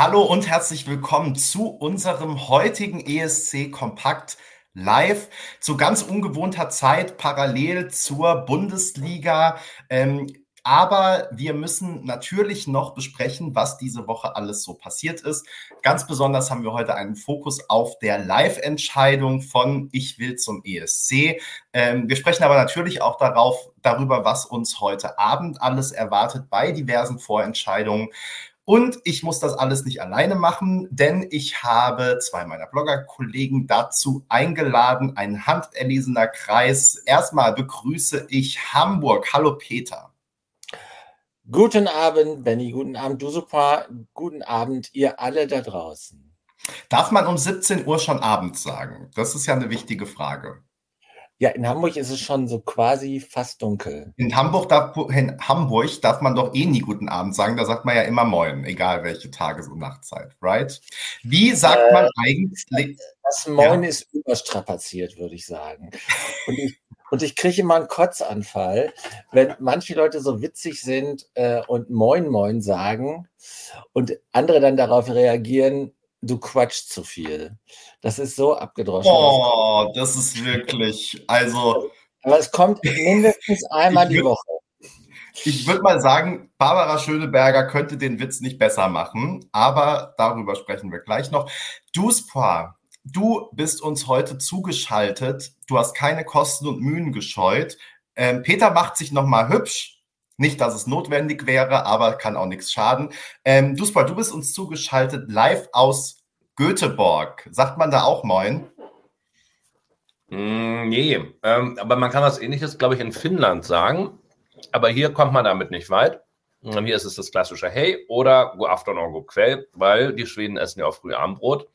Hallo und herzlich willkommen zu unserem heutigen ESC Kompakt live zu ganz ungewohnter Zeit parallel zur Bundesliga. Ähm, aber wir müssen natürlich noch besprechen, was diese Woche alles so passiert ist. Ganz besonders haben wir heute einen Fokus auf der Live-Entscheidung von Ich will zum ESC. Ähm, wir sprechen aber natürlich auch darauf, darüber, was uns heute Abend alles erwartet bei diversen Vorentscheidungen. Und ich muss das alles nicht alleine machen, denn ich habe zwei meiner Blogger-Kollegen dazu eingeladen, ein handerlesener Kreis. Erstmal begrüße ich Hamburg. Hallo Peter. Guten Abend, Benny. Guten Abend, du super. Guten Abend, ihr alle da draußen. Darf man um 17 Uhr schon abends sagen? Das ist ja eine wichtige Frage. Ja, in Hamburg ist es schon so quasi fast dunkel. In Hamburg darf, in Hamburg darf man doch eh nie guten Abend sagen. Da sagt man ja immer Moin, egal welche Tages- und Nachtzeit, right? Wie sagt äh, man eigentlich? Das Moin ja. ist überstrapaziert, würde ich sagen. Und ich, und ich kriege immer einen Kotzanfall, wenn manche Leute so witzig sind äh, und Moin Moin sagen und andere dann darauf reagieren, du quatschst zu viel. Das ist so abgedroschen. Oh, das ist wirklich, also. Aber es kommt mindestens einmal die Woche. Ich würde mal sagen, Barbara Schöneberger könnte den Witz nicht besser machen, aber darüber sprechen wir gleich noch. Duspoir, du bist uns heute zugeschaltet. Du hast keine Kosten und Mühen gescheut. Ähm, Peter macht sich nochmal hübsch. Nicht, dass es notwendig wäre, aber kann auch nichts schaden. Ähm, Duspoir, du bist uns zugeschaltet live aus Göteborg. Sagt man da auch Moin? Mm, nee, ähm, aber man kann was ähnliches, glaube ich, in Finnland sagen. Aber hier kommt man damit nicht weit. Und hier ist es das klassische Hey oder Go Afternoon, Go Quell, weil die Schweden essen ja auch früh Abendbrot.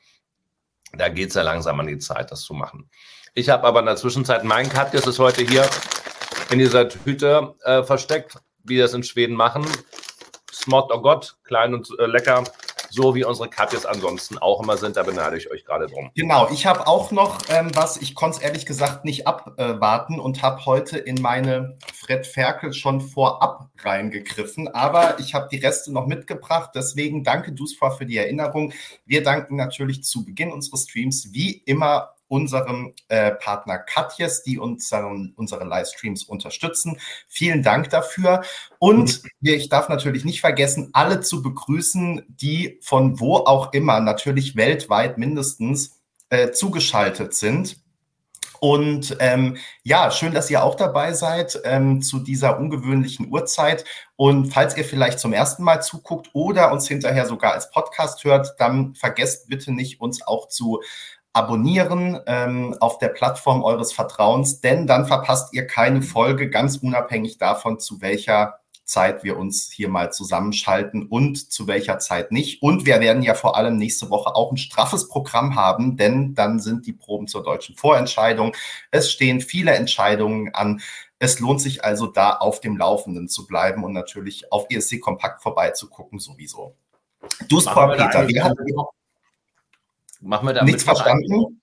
Da geht es ja langsam an die Zeit, das zu machen. Ich habe aber in der Zwischenzeit, mein Katjes ist heute hier in dieser Tüte äh, versteckt, wie das in Schweden machen. Smott, oh Gott, klein und äh, lecker so wie unsere Katjes ansonsten auch immer sind. Da beneide ich euch gerade drum. Genau, ich habe auch noch ähm, was, ich konnte es ehrlich gesagt nicht abwarten und habe heute in meine Fred Ferkel schon vorab reingegriffen, aber ich habe die Reste noch mitgebracht. Deswegen danke Dusfa für die Erinnerung. Wir danken natürlich zu Beginn unseres Streams wie immer unserem äh, Partner Katjes, die unseren, unsere Livestreams unterstützen. Vielen Dank dafür. Und mhm. ich darf natürlich nicht vergessen, alle zu begrüßen, die von wo auch immer, natürlich weltweit mindestens, äh, zugeschaltet sind. Und ähm, ja, schön, dass ihr auch dabei seid ähm, zu dieser ungewöhnlichen Uhrzeit. Und falls ihr vielleicht zum ersten Mal zuguckt oder uns hinterher sogar als Podcast hört, dann vergesst bitte nicht, uns auch zu abonnieren ähm, auf der Plattform eures Vertrauens, denn dann verpasst ihr keine Folge, ganz unabhängig davon, zu welcher Zeit wir uns hier mal zusammenschalten und zu welcher Zeit nicht. Und wir werden ja vor allem nächste Woche auch ein straffes Programm haben, denn dann sind die Proben zur deutschen Vorentscheidung. Es stehen viele Entscheidungen an. Es lohnt sich also da auf dem Laufenden zu bleiben und natürlich auf ESC Kompakt vorbeizugucken sowieso. Du Peter, wie hat, Machen wir da Nichts verstanden?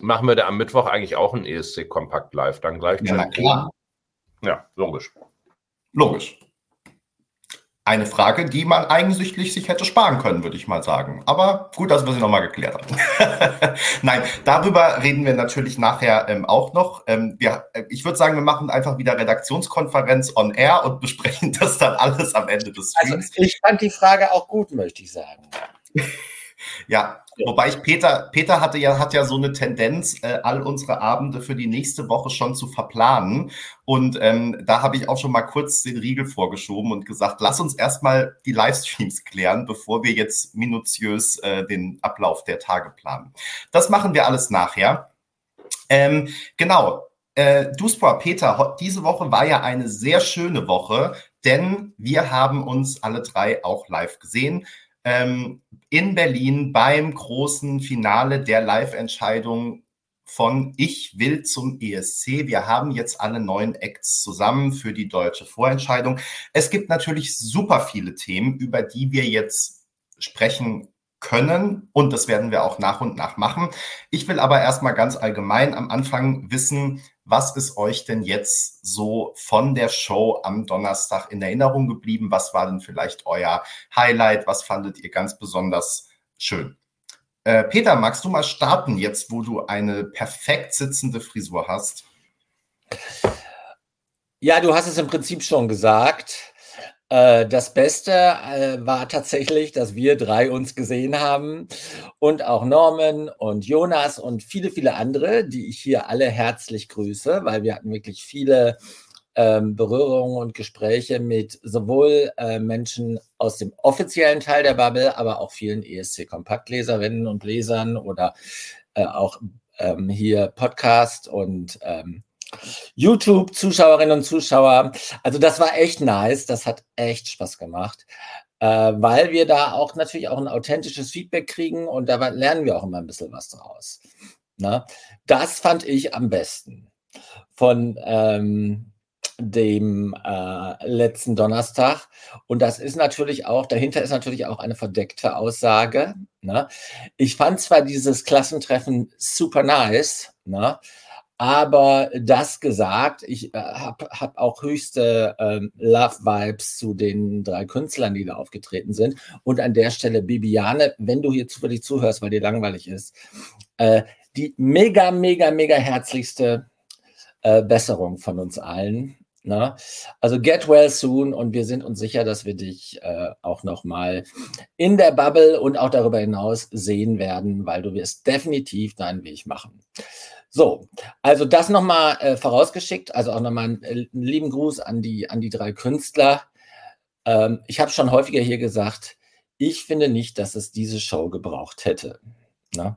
Machen wir da am Mittwoch eigentlich auch ein ESC Kompakt Live dann gleich? Ja, na klar. Ja, logisch. Logisch. Eine Frage, die man eigentlich sich hätte sparen können, würde ich mal sagen. Aber gut, dass wir sie nochmal geklärt haben. Nein, darüber reden wir natürlich nachher ähm, auch noch. Ähm, wir, äh, ich würde sagen, wir machen einfach wieder Redaktionskonferenz on air und besprechen das dann alles am Ende des also, Streams. Also ich fand die Frage auch gut, möchte ich sagen. Ja, wobei ich Peter, Peter hatte ja, hat ja so eine Tendenz, äh, all unsere Abende für die nächste Woche schon zu verplanen. Und ähm, da habe ich auch schon mal kurz den Riegel vorgeschoben und gesagt, lass uns erstmal die Livestreams klären, bevor wir jetzt minutiös äh, den Ablauf der Tage planen. Das machen wir alles nachher. Ähm, genau. Äh, Duspor, Peter, diese Woche war ja eine sehr schöne Woche, denn wir haben uns alle drei auch live gesehen ähm, in Berlin beim großen Finale der Live-Entscheidung von Ich will zum ESC. Wir haben jetzt alle neun Acts zusammen für die deutsche Vorentscheidung. Es gibt natürlich super viele Themen, über die wir jetzt sprechen können und das werden wir auch nach und nach machen. Ich will aber erstmal ganz allgemein am Anfang wissen, was ist euch denn jetzt so von der Show am Donnerstag in Erinnerung geblieben? Was war denn vielleicht euer Highlight? Was fandet ihr ganz besonders schön? Äh, Peter, magst du mal starten jetzt, wo du eine perfekt sitzende Frisur hast? Ja, du hast es im Prinzip schon gesagt. Äh, das Beste äh, war tatsächlich, dass wir drei uns gesehen haben. Und auch Norman und Jonas und viele, viele andere, die ich hier alle herzlich grüße, weil wir hatten wirklich viele ähm, Berührungen und Gespräche mit sowohl äh, Menschen aus dem offiziellen Teil der Bubble, aber auch vielen ESC-Kompaktleserinnen und Lesern oder auch ähm, hier Podcast und ähm, YouTube-Zuschauerinnen und Zuschauer. Also das war echt nice. Das hat echt Spaß gemacht, äh, weil wir da auch natürlich auch ein authentisches Feedback kriegen und da lernen wir auch immer ein bisschen was draus. Na? Ne? Das fand ich am besten von ähm, dem äh, letzten Donnerstag. Und das ist natürlich auch, dahinter ist natürlich auch eine verdeckte Aussage. Ne? Ich fand zwar dieses Klassentreffen super nice, ne? Aber das gesagt, ich äh, habe hab auch höchste ähm, Love-Vibes zu den drei Künstlern, die da aufgetreten sind. Und an der Stelle, Bibiane, wenn du hier zufällig zuhörst, weil dir langweilig ist, äh, die mega, mega, mega herzlichste äh, Besserung von uns allen. Ne? Also get well soon und wir sind uns sicher, dass wir dich äh, auch nochmal in der Bubble und auch darüber hinaus sehen werden, weil du wirst definitiv deinen Weg machen. So, also das nochmal äh, vorausgeschickt, also auch nochmal einen, äh, lieben Gruß an die, an die drei Künstler. Ähm, ich habe schon häufiger hier gesagt, ich finde nicht, dass es diese Show gebraucht hätte. Na? Ne?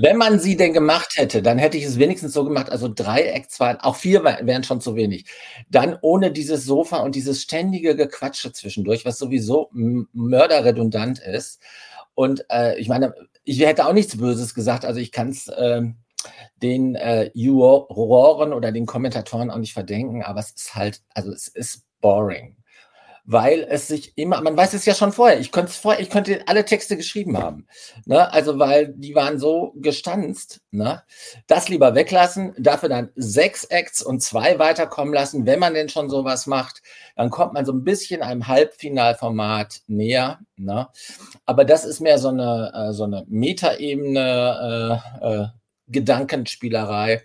Wenn man sie denn gemacht hätte, dann hätte ich es wenigstens so gemacht, also drei Act zwei, auch vier wären schon zu wenig. Dann ohne dieses Sofa und dieses ständige Gequatsche zwischendurch, was sowieso mörderredundant ist. Und äh, ich meine, ich hätte auch nichts Böses gesagt, also ich kann es. Äh, den äh, Juroren oder den Kommentatoren auch nicht verdenken, aber es ist halt, also es ist boring. Weil es sich immer, man weiß es ja schon vorher, ich könnte vorher, ich könnte alle Texte geschrieben haben. Ne? Also, weil die waren so gestanzt, ne? Das lieber weglassen, dafür dann sechs Acts und zwei weiterkommen lassen, wenn man denn schon sowas macht, dann kommt man so ein bisschen einem Halbfinalformat näher. Ne? Aber das ist mehr so eine, äh, so eine Metaebene, äh, äh, Gedankenspielerei.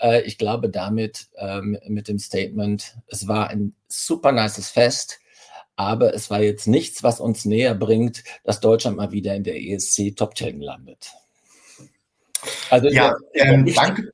Äh, ich glaube damit ähm, mit dem Statement, es war ein super nices Fest, aber es war jetzt nichts, was uns näher bringt, dass Deutschland mal wieder in der ESC Top 10 landet. Also ja, ähm, danke,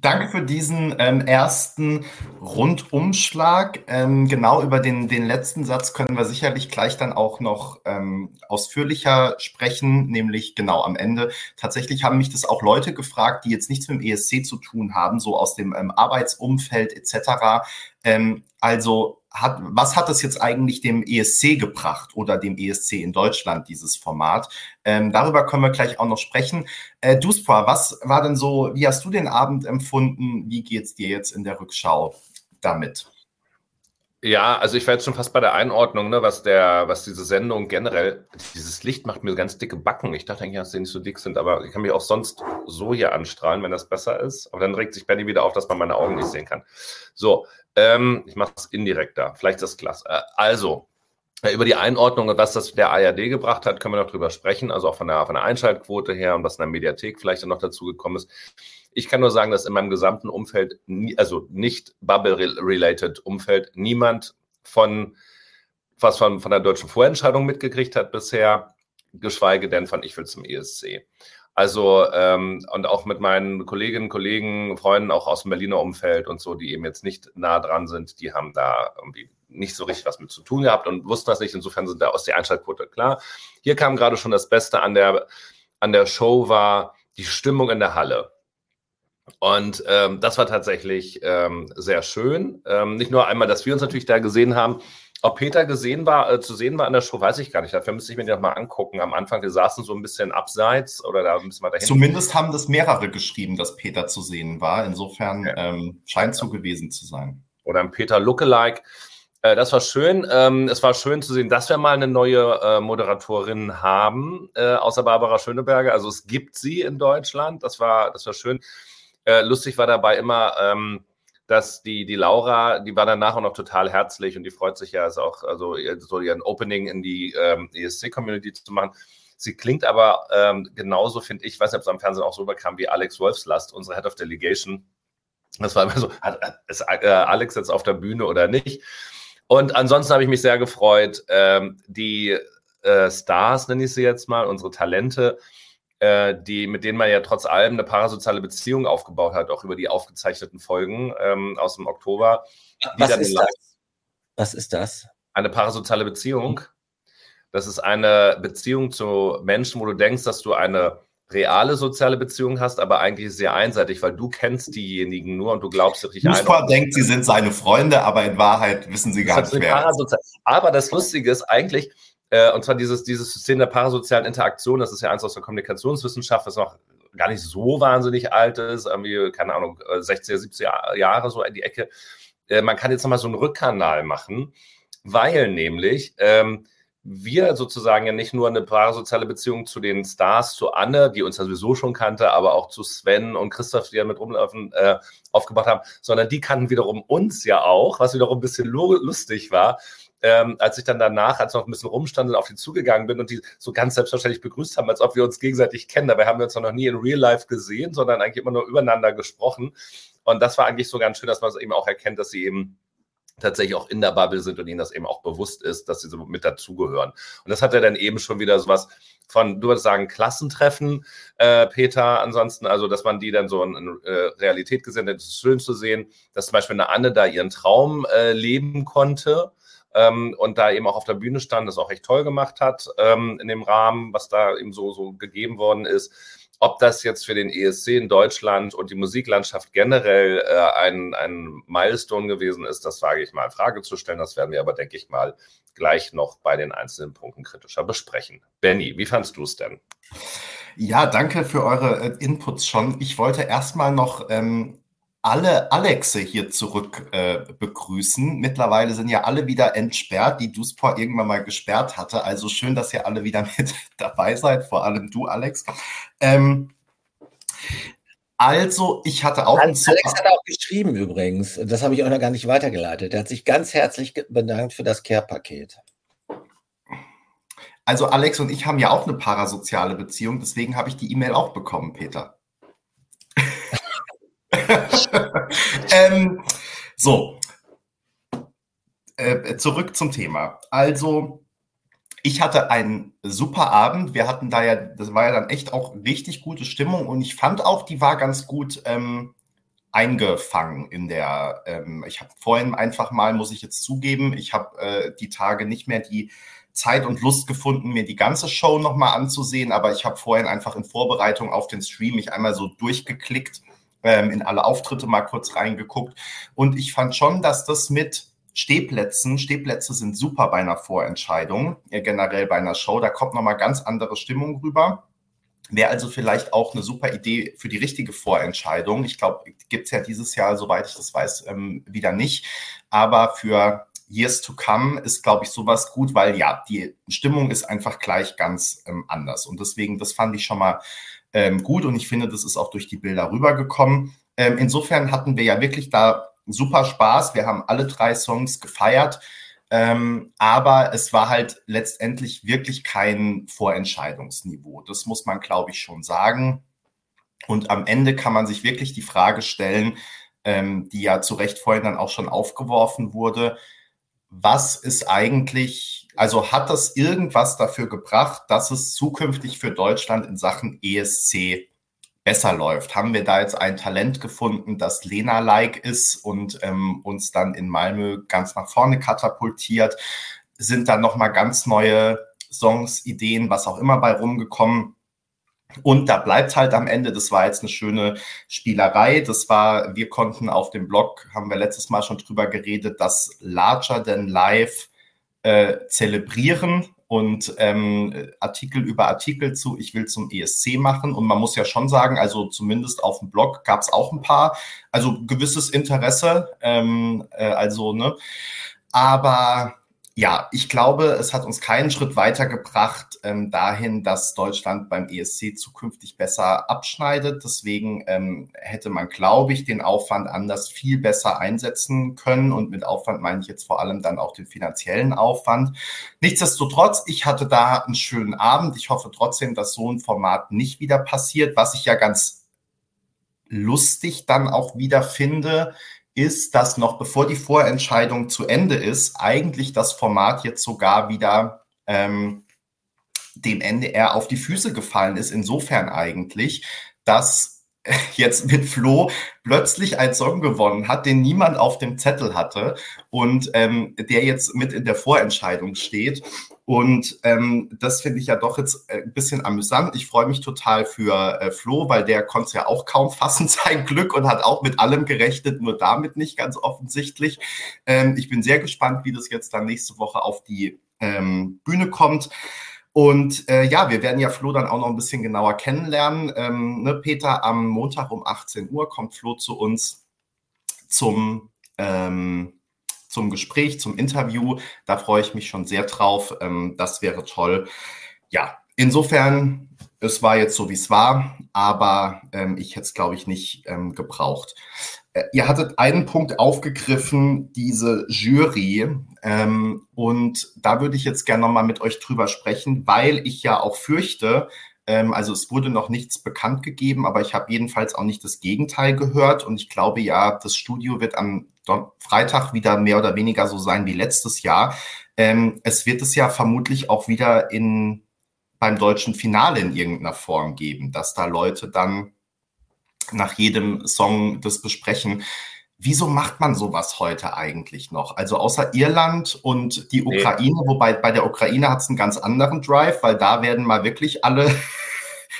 Danke für diesen ähm, ersten Rundumschlag. Ähm, genau über den, den letzten Satz können wir sicherlich gleich dann auch noch ähm, ausführlicher sprechen, nämlich genau am Ende. Tatsächlich haben mich das auch Leute gefragt, die jetzt nichts mit dem ESC zu tun haben, so aus dem ähm, Arbeitsumfeld etc. Ähm, also hat, was hat es jetzt eigentlich dem ESC gebracht oder dem ESC in Deutschland, dieses Format? Ähm, darüber können wir gleich auch noch sprechen. Äh, Duspra, was war denn so, wie hast du den Abend empfunden? Wie geht es dir jetzt in der Rückschau damit? Ja, also ich war jetzt schon fast bei der Einordnung, ne, was der, was diese Sendung generell, dieses Licht macht mir ganz dicke Backen. Ich dachte eigentlich, dass die nicht so dick sind, aber ich kann mich auch sonst so hier anstrahlen, wenn das besser ist. Aber dann regt sich Benny wieder auf, dass man meine Augen nicht sehen kann. So, ähm, ich mache es indirekter. Vielleicht ist das klasse. Äh, also, äh, über die Einordnung was das der ARD gebracht hat, können wir noch drüber sprechen. Also auch von der, von der Einschaltquote her und was in der Mediathek vielleicht dann noch dazu gekommen ist. Ich kann nur sagen, dass in meinem gesamten Umfeld, also nicht Bubble-related Umfeld, niemand von was von, von der deutschen Vorentscheidung mitgekriegt hat bisher, geschweige denn von Ich will zum ESC. Also ähm, und auch mit meinen Kolleginnen, Kollegen, Freunden auch aus dem Berliner Umfeld und so, die eben jetzt nicht nah dran sind, die haben da irgendwie nicht so richtig was mit zu tun gehabt und wussten das nicht. Insofern sind da aus der Einschaltquote klar. Hier kam gerade schon das Beste an der, an der Show war die Stimmung in der Halle. Und ähm, das war tatsächlich ähm, sehr schön. Ähm, nicht nur einmal, dass wir uns natürlich da gesehen haben, ob Peter gesehen war, äh, zu sehen war an der Show, weiß ich gar nicht. Dafür müsste ich mir das mal angucken. Am Anfang, wir saßen so ein bisschen abseits oder da müssen wir dahin. Zumindest haben das mehrere geschrieben, dass Peter zu sehen war. Insofern ja. ähm, scheint so gewesen zu sein. Oder ein Peter Lookalike. Äh, das war schön. Ähm, es war schön zu sehen, dass wir mal eine neue äh, Moderatorin haben, äh, außer Barbara Schöneberger. Also es gibt sie in Deutschland. Das war, das war schön. Äh, lustig war dabei immer, ähm, dass die, die Laura, die war danach auch noch total herzlich und die freut sich ja, also auch also so ihren Opening in die ähm, ESC-Community zu machen. Sie klingt aber ähm, genauso, finde ich, weiß nicht, ob es am Fernsehen auch so überkam, wie Alex Wolfslast, unsere Head of Delegation. Das war immer so, ist äh, Alex jetzt auf der Bühne oder nicht? Und ansonsten habe ich mich sehr gefreut, ähm, die äh, Stars, nenne ich sie jetzt mal, unsere Talente, die, mit denen man ja trotz allem eine parasoziale Beziehung aufgebaut hat, auch über die aufgezeichneten Folgen ähm, aus dem Oktober. Was ist das? Was ist das? Eine parasoziale Beziehung. Das ist eine Beziehung zu Menschen, wo du denkst, dass du eine reale soziale Beziehung hast, aber eigentlich sehr einseitig, weil du kennst diejenigen nur und du glaubst dich Fußball denkt, sie sind seine Freunde, aber in Wahrheit wissen sie gar nicht mehr. Aber das Lustige ist eigentlich, äh, und zwar dieses, dieses System der parasozialen Interaktion, das ist ja eins aus der Kommunikationswissenschaft, das noch gar nicht so wahnsinnig alt ist, irgendwie, keine Ahnung, 60er, 70er Jahre so in die Ecke. Äh, man kann jetzt nochmal so einen Rückkanal machen, weil nämlich ähm, wir sozusagen ja nicht nur eine parasoziale Beziehung zu den Stars, zu Anne, die uns ja sowieso schon kannte, aber auch zu Sven und Christoph, die ja mit rumlaufen, äh, aufgebaut haben, sondern die kannten wiederum uns ja auch, was wiederum ein bisschen lustig war. Ähm, als ich dann danach, als noch ein bisschen rumstand und auf die zugegangen bin und die so ganz selbstverständlich begrüßt haben, als ob wir uns gegenseitig kennen. Dabei haben wir uns noch nie in Real Life gesehen, sondern eigentlich immer nur übereinander gesprochen. Und das war eigentlich so ganz schön, dass man es eben auch erkennt, dass sie eben tatsächlich auch in der Bubble sind und ihnen das eben auch bewusst ist, dass sie so mit dazugehören. Und das hat er dann eben schon wieder sowas von, du würdest sagen, Klassentreffen, äh, Peter, ansonsten, also, dass man die dann so in, in äh, Realität gesehen hat. Es ist schön zu sehen, dass zum Beispiel eine Anne da ihren Traum äh, leben konnte. Ähm, und da eben auch auf der Bühne stand, das auch echt toll gemacht hat ähm, in dem Rahmen, was da eben so, so gegeben worden ist. Ob das jetzt für den ESC in Deutschland und die Musiklandschaft generell äh, ein, ein Milestone gewesen ist, das wage ich mal in Frage zu stellen. Das werden wir aber, denke ich mal, gleich noch bei den einzelnen Punkten kritischer besprechen. Benny, wie fandst du es denn? Ja, danke für eure äh, Inputs schon. Ich wollte erstmal noch ähm, alle Alexe hier zurück äh, begrüßen. Mittlerweile sind ja alle wieder entsperrt, die Duspor irgendwann mal gesperrt hatte. Also schön, dass ihr alle wieder mit dabei seid, vor allem du, Alex. Ähm, also, ich hatte auch. Alex, Alex hat auch geschrieben übrigens. Das habe ich auch noch gar nicht weitergeleitet. Er hat sich ganz herzlich bedankt für das Care-Paket. Also, Alex und ich haben ja auch eine parasoziale Beziehung. Deswegen habe ich die E-Mail auch bekommen, Peter. ähm, so, äh, zurück zum Thema. Also, ich hatte einen super Abend. Wir hatten da ja, das war ja dann echt auch richtig gute Stimmung und ich fand auch, die war ganz gut ähm, eingefangen in der. Ähm, ich habe vorhin einfach mal, muss ich jetzt zugeben, ich habe äh, die Tage nicht mehr die Zeit und Lust gefunden, mir die ganze Show nochmal anzusehen, aber ich habe vorhin einfach in Vorbereitung auf den Stream mich einmal so durchgeklickt ähm, in alle Auftritte mal kurz reingeguckt. Und ich fand schon, dass das mit Stehplätzen, Stehplätze sind super bei einer Vorentscheidung, ja, generell bei einer Show, da kommt nochmal ganz andere Stimmung rüber. Wäre also vielleicht auch eine super Idee für die richtige Vorentscheidung. Ich glaube, gibt es ja dieses Jahr, soweit ich das weiß, ähm, wieder nicht. Aber für Years to Come ist, glaube ich, sowas gut, weil ja, die Stimmung ist einfach gleich ganz ähm, anders. Und deswegen, das fand ich schon mal ähm, gut und ich finde, das ist auch durch die Bilder rübergekommen. Ähm, insofern hatten wir ja wirklich da super Spaß. Wir haben alle drei Songs gefeiert. Ähm, aber es war halt letztendlich wirklich kein Vorentscheidungsniveau. Das muss man, glaube ich, schon sagen. Und am Ende kann man sich wirklich die Frage stellen, ähm, die ja zu Recht vorhin dann auch schon aufgeworfen wurde, was ist eigentlich, also hat das irgendwas dafür gebracht, dass es zukünftig für Deutschland in Sachen ESC besser läuft? Haben wir da jetzt ein Talent gefunden, das Lena-like ist und ähm, uns dann in Malmö ganz nach vorne katapultiert? Sind da nochmal ganz neue Songs, Ideen, was auch immer bei rumgekommen? Und da bleibt halt am Ende, das war jetzt eine schöne Spielerei. Das war, wir konnten auf dem Blog, haben wir letztes Mal schon drüber geredet, das Larger Than Life äh, zelebrieren und ähm, Artikel über Artikel zu Ich will zum ESC machen. Und man muss ja schon sagen, also zumindest auf dem Blog gab es auch ein paar, also gewisses Interesse. Ähm, äh, also, ne? aber ja, ich glaube, es hat uns keinen Schritt weitergebracht ähm, dahin, dass Deutschland beim ESC zukünftig besser abschneidet. Deswegen ähm, hätte man, glaube ich, den Aufwand anders viel besser einsetzen können. Und mit Aufwand meine ich jetzt vor allem dann auch den finanziellen Aufwand. Nichtsdestotrotz, ich hatte da einen schönen Abend. Ich hoffe trotzdem, dass so ein Format nicht wieder passiert. Was ich ja ganz lustig dann auch wieder finde, ist, dass noch bevor die Vorentscheidung zu Ende ist, eigentlich das Format jetzt sogar wieder ähm, dem NDR auf die Füße gefallen ist. Insofern eigentlich, dass jetzt mit Flo plötzlich einen Song gewonnen hat, den niemand auf dem Zettel hatte und ähm, der jetzt mit in der Vorentscheidung steht. Und ähm, das finde ich ja doch jetzt äh, ein bisschen amüsant. Ich freue mich total für äh, Flo, weil der konnte es ja auch kaum fassen, sein Glück, und hat auch mit allem gerechnet, nur damit nicht ganz offensichtlich. Ähm, ich bin sehr gespannt, wie das jetzt dann nächste Woche auf die ähm, Bühne kommt. Und äh, ja, wir werden ja Flo dann auch noch ein bisschen genauer kennenlernen. Ähm, ne, Peter, am Montag um 18 Uhr kommt Flo zu uns zum, ähm, zum Gespräch, zum Interview. Da freue ich mich schon sehr drauf. Ähm, das wäre toll. Ja, insofern, es war jetzt so, wie es war, aber ähm, ich hätte es, glaube ich, nicht ähm, gebraucht. Äh, ihr hattet einen Punkt aufgegriffen, diese Jury. Und da würde ich jetzt gerne nochmal mit euch drüber sprechen, weil ich ja auch fürchte, also es wurde noch nichts bekannt gegeben, aber ich habe jedenfalls auch nicht das Gegenteil gehört. Und ich glaube ja, das Studio wird am Freitag wieder mehr oder weniger so sein wie letztes Jahr. Ähm, es wird es ja vermutlich auch wieder in, beim deutschen Finale in irgendeiner Form geben, dass da Leute dann nach jedem Song das besprechen. Wieso macht man sowas heute eigentlich noch? Also außer Irland und die Ukraine, nee. wobei bei der Ukraine hat es einen ganz anderen Drive, weil da werden mal wirklich alle,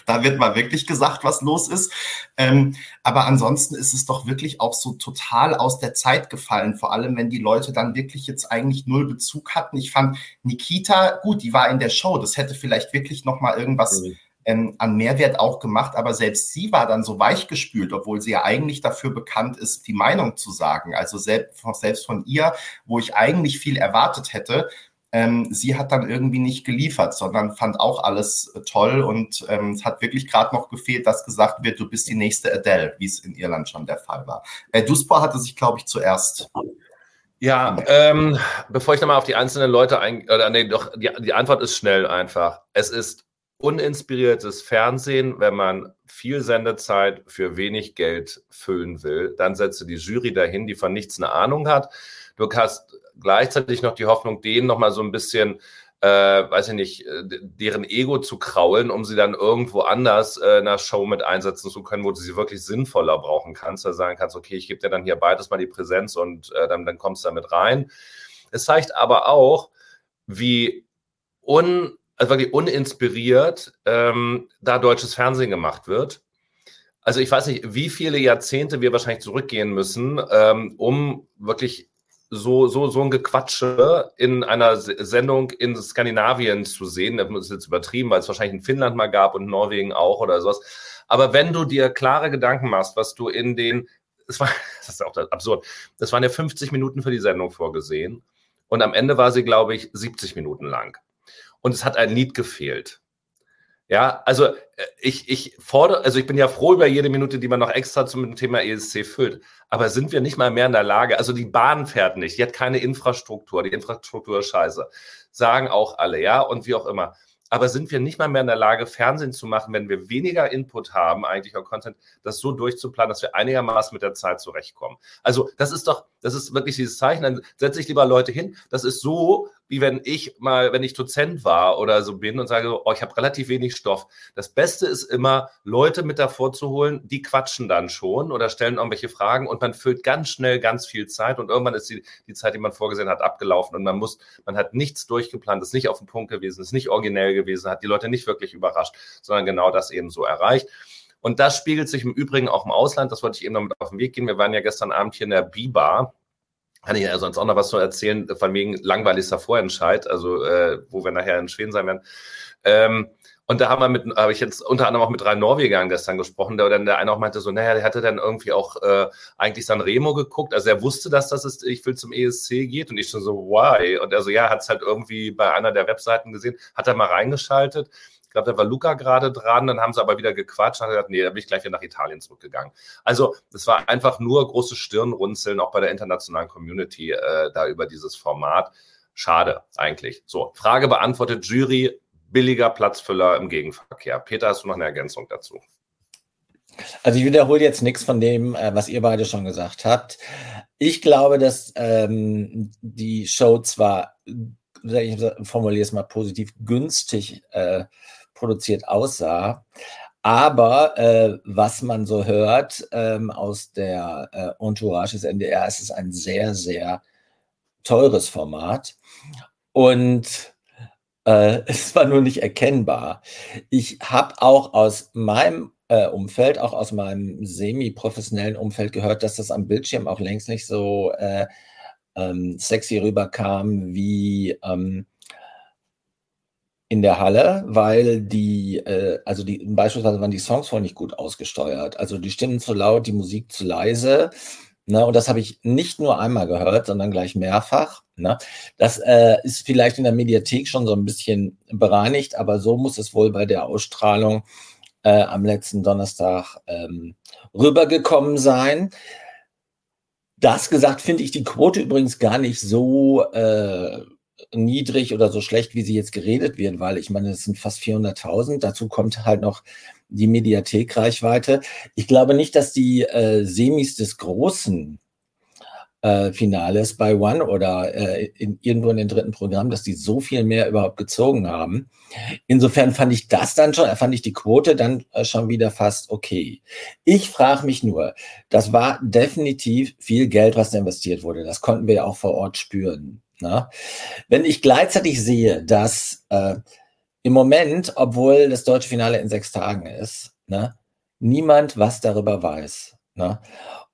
da wird mal wirklich gesagt, was los ist. Ähm, aber ansonsten ist es doch wirklich auch so total aus der Zeit gefallen, vor allem wenn die Leute dann wirklich jetzt eigentlich null Bezug hatten. Ich fand Nikita, gut, die war in der Show, das hätte vielleicht wirklich noch mal irgendwas mhm ähm, an Mehrwert auch gemacht, aber selbst sie war dann so weichgespült, obwohl sie ja eigentlich dafür bekannt ist, die Meinung zu sagen. Also selbst, selbst von ihr, wo ich eigentlich viel erwartet hätte, ähm, sie hat dann irgendwie nicht geliefert, sondern fand auch alles äh, toll und ähm, es hat wirklich gerade noch gefehlt, dass gesagt wird, du bist die nächste Adele, wie es in Irland schon der Fall war. Äh, Duspor hatte sich, glaube ich, zuerst ja, ähm, bevor ich nochmal auf die einzelnen Leute ein, oder nee, doch, die, die Antwort ist schnell einfach. Es ist uninspiriertes Fernsehen, wenn man viel Sendezeit für wenig Geld füllen will, dann setze die Jury dahin, die von nichts eine Ahnung hat. Du hast gleichzeitig noch die Hoffnung, denen noch mal so ein bisschen, äh, weiß ich nicht, äh, deren Ego zu kraulen, um sie dann irgendwo anders äh, in einer Show mit einsetzen zu können, wo du sie wirklich sinnvoller brauchen kannst. Da sagen kannst, okay, ich gebe dir dann hier beides mal die Präsenz und äh, dann, dann kommst du damit rein. Es zeigt aber auch, wie un also wirklich uninspiriert, ähm, da deutsches Fernsehen gemacht wird. Also ich weiß nicht, wie viele Jahrzehnte wir wahrscheinlich zurückgehen müssen, ähm, um wirklich so, so, so ein Gequatsche in einer Sendung in Skandinavien zu sehen. Das ist jetzt übertrieben, weil es wahrscheinlich in Finnland mal gab und Norwegen auch oder sowas. Aber wenn du dir klare Gedanken machst, was du in den, das war, das ist auch absurd, das waren ja 50 Minuten für die Sendung vorgesehen. Und am Ende war sie, glaube ich, 70 Minuten lang und es hat ein Lied gefehlt. Ja, also äh, ich, ich fordere, also ich bin ja froh über jede Minute, die man noch extra zum Thema ESC füllt. Aber sind wir nicht mal mehr in der Lage? Also die Bahn fährt nicht, die hat keine Infrastruktur, die Infrastruktur ist scheiße. Sagen auch alle, ja, und wie auch immer aber sind wir nicht mal mehr in der Lage, Fernsehen zu machen, wenn wir weniger Input haben, eigentlich auch Content, das so durchzuplanen, dass wir einigermaßen mit der Zeit zurechtkommen. Also das ist doch, das ist wirklich dieses Zeichen, dann setze ich lieber Leute hin. Das ist so, wie wenn ich mal, wenn ich Dozent war oder so bin und sage, oh, ich habe relativ wenig Stoff. Das Beste ist immer, Leute mit davor zu holen, die quatschen dann schon oder stellen irgendwelche Fragen und man füllt ganz schnell ganz viel Zeit und irgendwann ist die, die Zeit, die man vorgesehen hat, abgelaufen und man muss, man hat nichts durchgeplant, ist nicht auf den Punkt gewesen, ist nicht originell gewesen, hat die Leute nicht wirklich überrascht, sondern genau das eben so erreicht. Und das spiegelt sich im Übrigen auch im Ausland, das wollte ich eben noch mit auf den Weg gehen. Wir waren ja gestern Abend hier in der Biba, kann ich ja sonst auch noch was zu erzählen, von wegen langweiligster Vorentscheid, also äh, wo wir nachher in Schweden sein werden. Ähm, Und da haben wir mit, habe ich jetzt unter anderem auch mit drei Norwegern gestern gesprochen, der dann der eine auch meinte so, naja, der hatte dann irgendwie auch äh, eigentlich San Remo geguckt. Also er wusste, dass das ist, ich will zum ESC geht und ich schon so, why? Und er so, ja, hat es halt irgendwie bei einer der Webseiten gesehen, hat er mal reingeschaltet. Glaube, da war Luca gerade dran, dann haben sie aber wieder gequatscht und gesagt, nee, da bin ich gleich wieder nach Italien zurückgegangen. Also es war einfach nur große Stirnrunzeln, auch bei der internationalen Community äh, da über dieses Format. Schade eigentlich. So, Frage beantwortet, Jury, billiger Platzfüller im Gegenverkehr. Peter, hast du noch eine Ergänzung dazu? Also ich wiederhole jetzt nichts von dem, äh, was ihr beide schon gesagt habt. Ich glaube, dass ähm, die Show zwar, ich formuliere es mal positiv, günstig äh, produziert aussah, aber äh, was man so hört ähm, aus der äh, Entourage des NDR, ist es ein sehr, sehr teures Format. Und äh, es war nur nicht erkennbar. Ich habe auch aus meinem äh, Umfeld, auch aus meinem semi-professionellen Umfeld gehört, dass das am Bildschirm auch längst nicht so äh, ähm, sexy rüberkam wie ähm, in der Halle, weil die, äh, also die, beispielsweise waren die Songs voll nicht gut ausgesteuert. Also die Stimmen zu laut, die Musik zu leise. Ne, und das habe ich nicht nur einmal gehört, sondern gleich mehrfach. Ne? Das äh, ist vielleicht in der Mediathek schon so ein bisschen bereinigt, aber so muss es wohl bei der Ausstrahlung äh, am letzten Donnerstag ähm, rübergekommen sein. Das gesagt finde ich die Quote übrigens gar nicht so äh, niedrig oder so schlecht, wie sie jetzt geredet wird, weil ich meine, es sind fast 400.000. Dazu kommt halt noch die Mediathekreichweite. Ich glaube nicht, dass die äh, Semis des großen äh, Finales bei One oder äh, in, irgendwo in den dritten Programm, dass die so viel mehr überhaupt gezogen haben. Insofern fand ich das dann schon, fand ich die Quote dann äh, schon wieder fast okay. Ich frage mich nur, das war definitiv viel Geld, was da investiert wurde. Das konnten wir ja auch vor Ort spüren. Ne? Wenn ich gleichzeitig sehe, dass äh, im Moment, obwohl das deutsche Finale in sechs Tagen ist, ne, niemand was darüber weiß. Ne?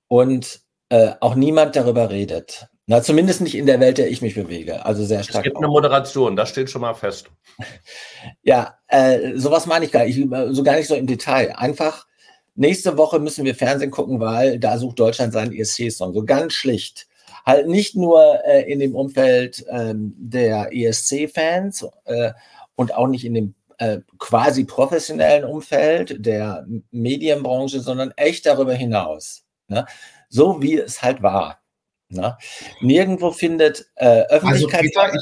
Und äh, auch niemand darüber redet. Na, zumindest nicht in der Welt, der ich mich bewege. Also sehr stark. Es gibt auch. eine Moderation, das steht schon mal fest. ja, äh, sowas meine ich gar nicht, so gar nicht so im Detail. Einfach, nächste Woche müssen wir Fernsehen gucken, weil da sucht Deutschland seinen ESC-Song. So ganz schlicht. Halt nicht nur äh, in dem Umfeld ähm, der ESC-Fans äh, und auch nicht in dem äh, quasi professionellen Umfeld der Medienbranche, sondern echt darüber hinaus. Ne? So wie es halt war. Ne? Nirgendwo findet äh, Öffentlichkeit. Also Peter,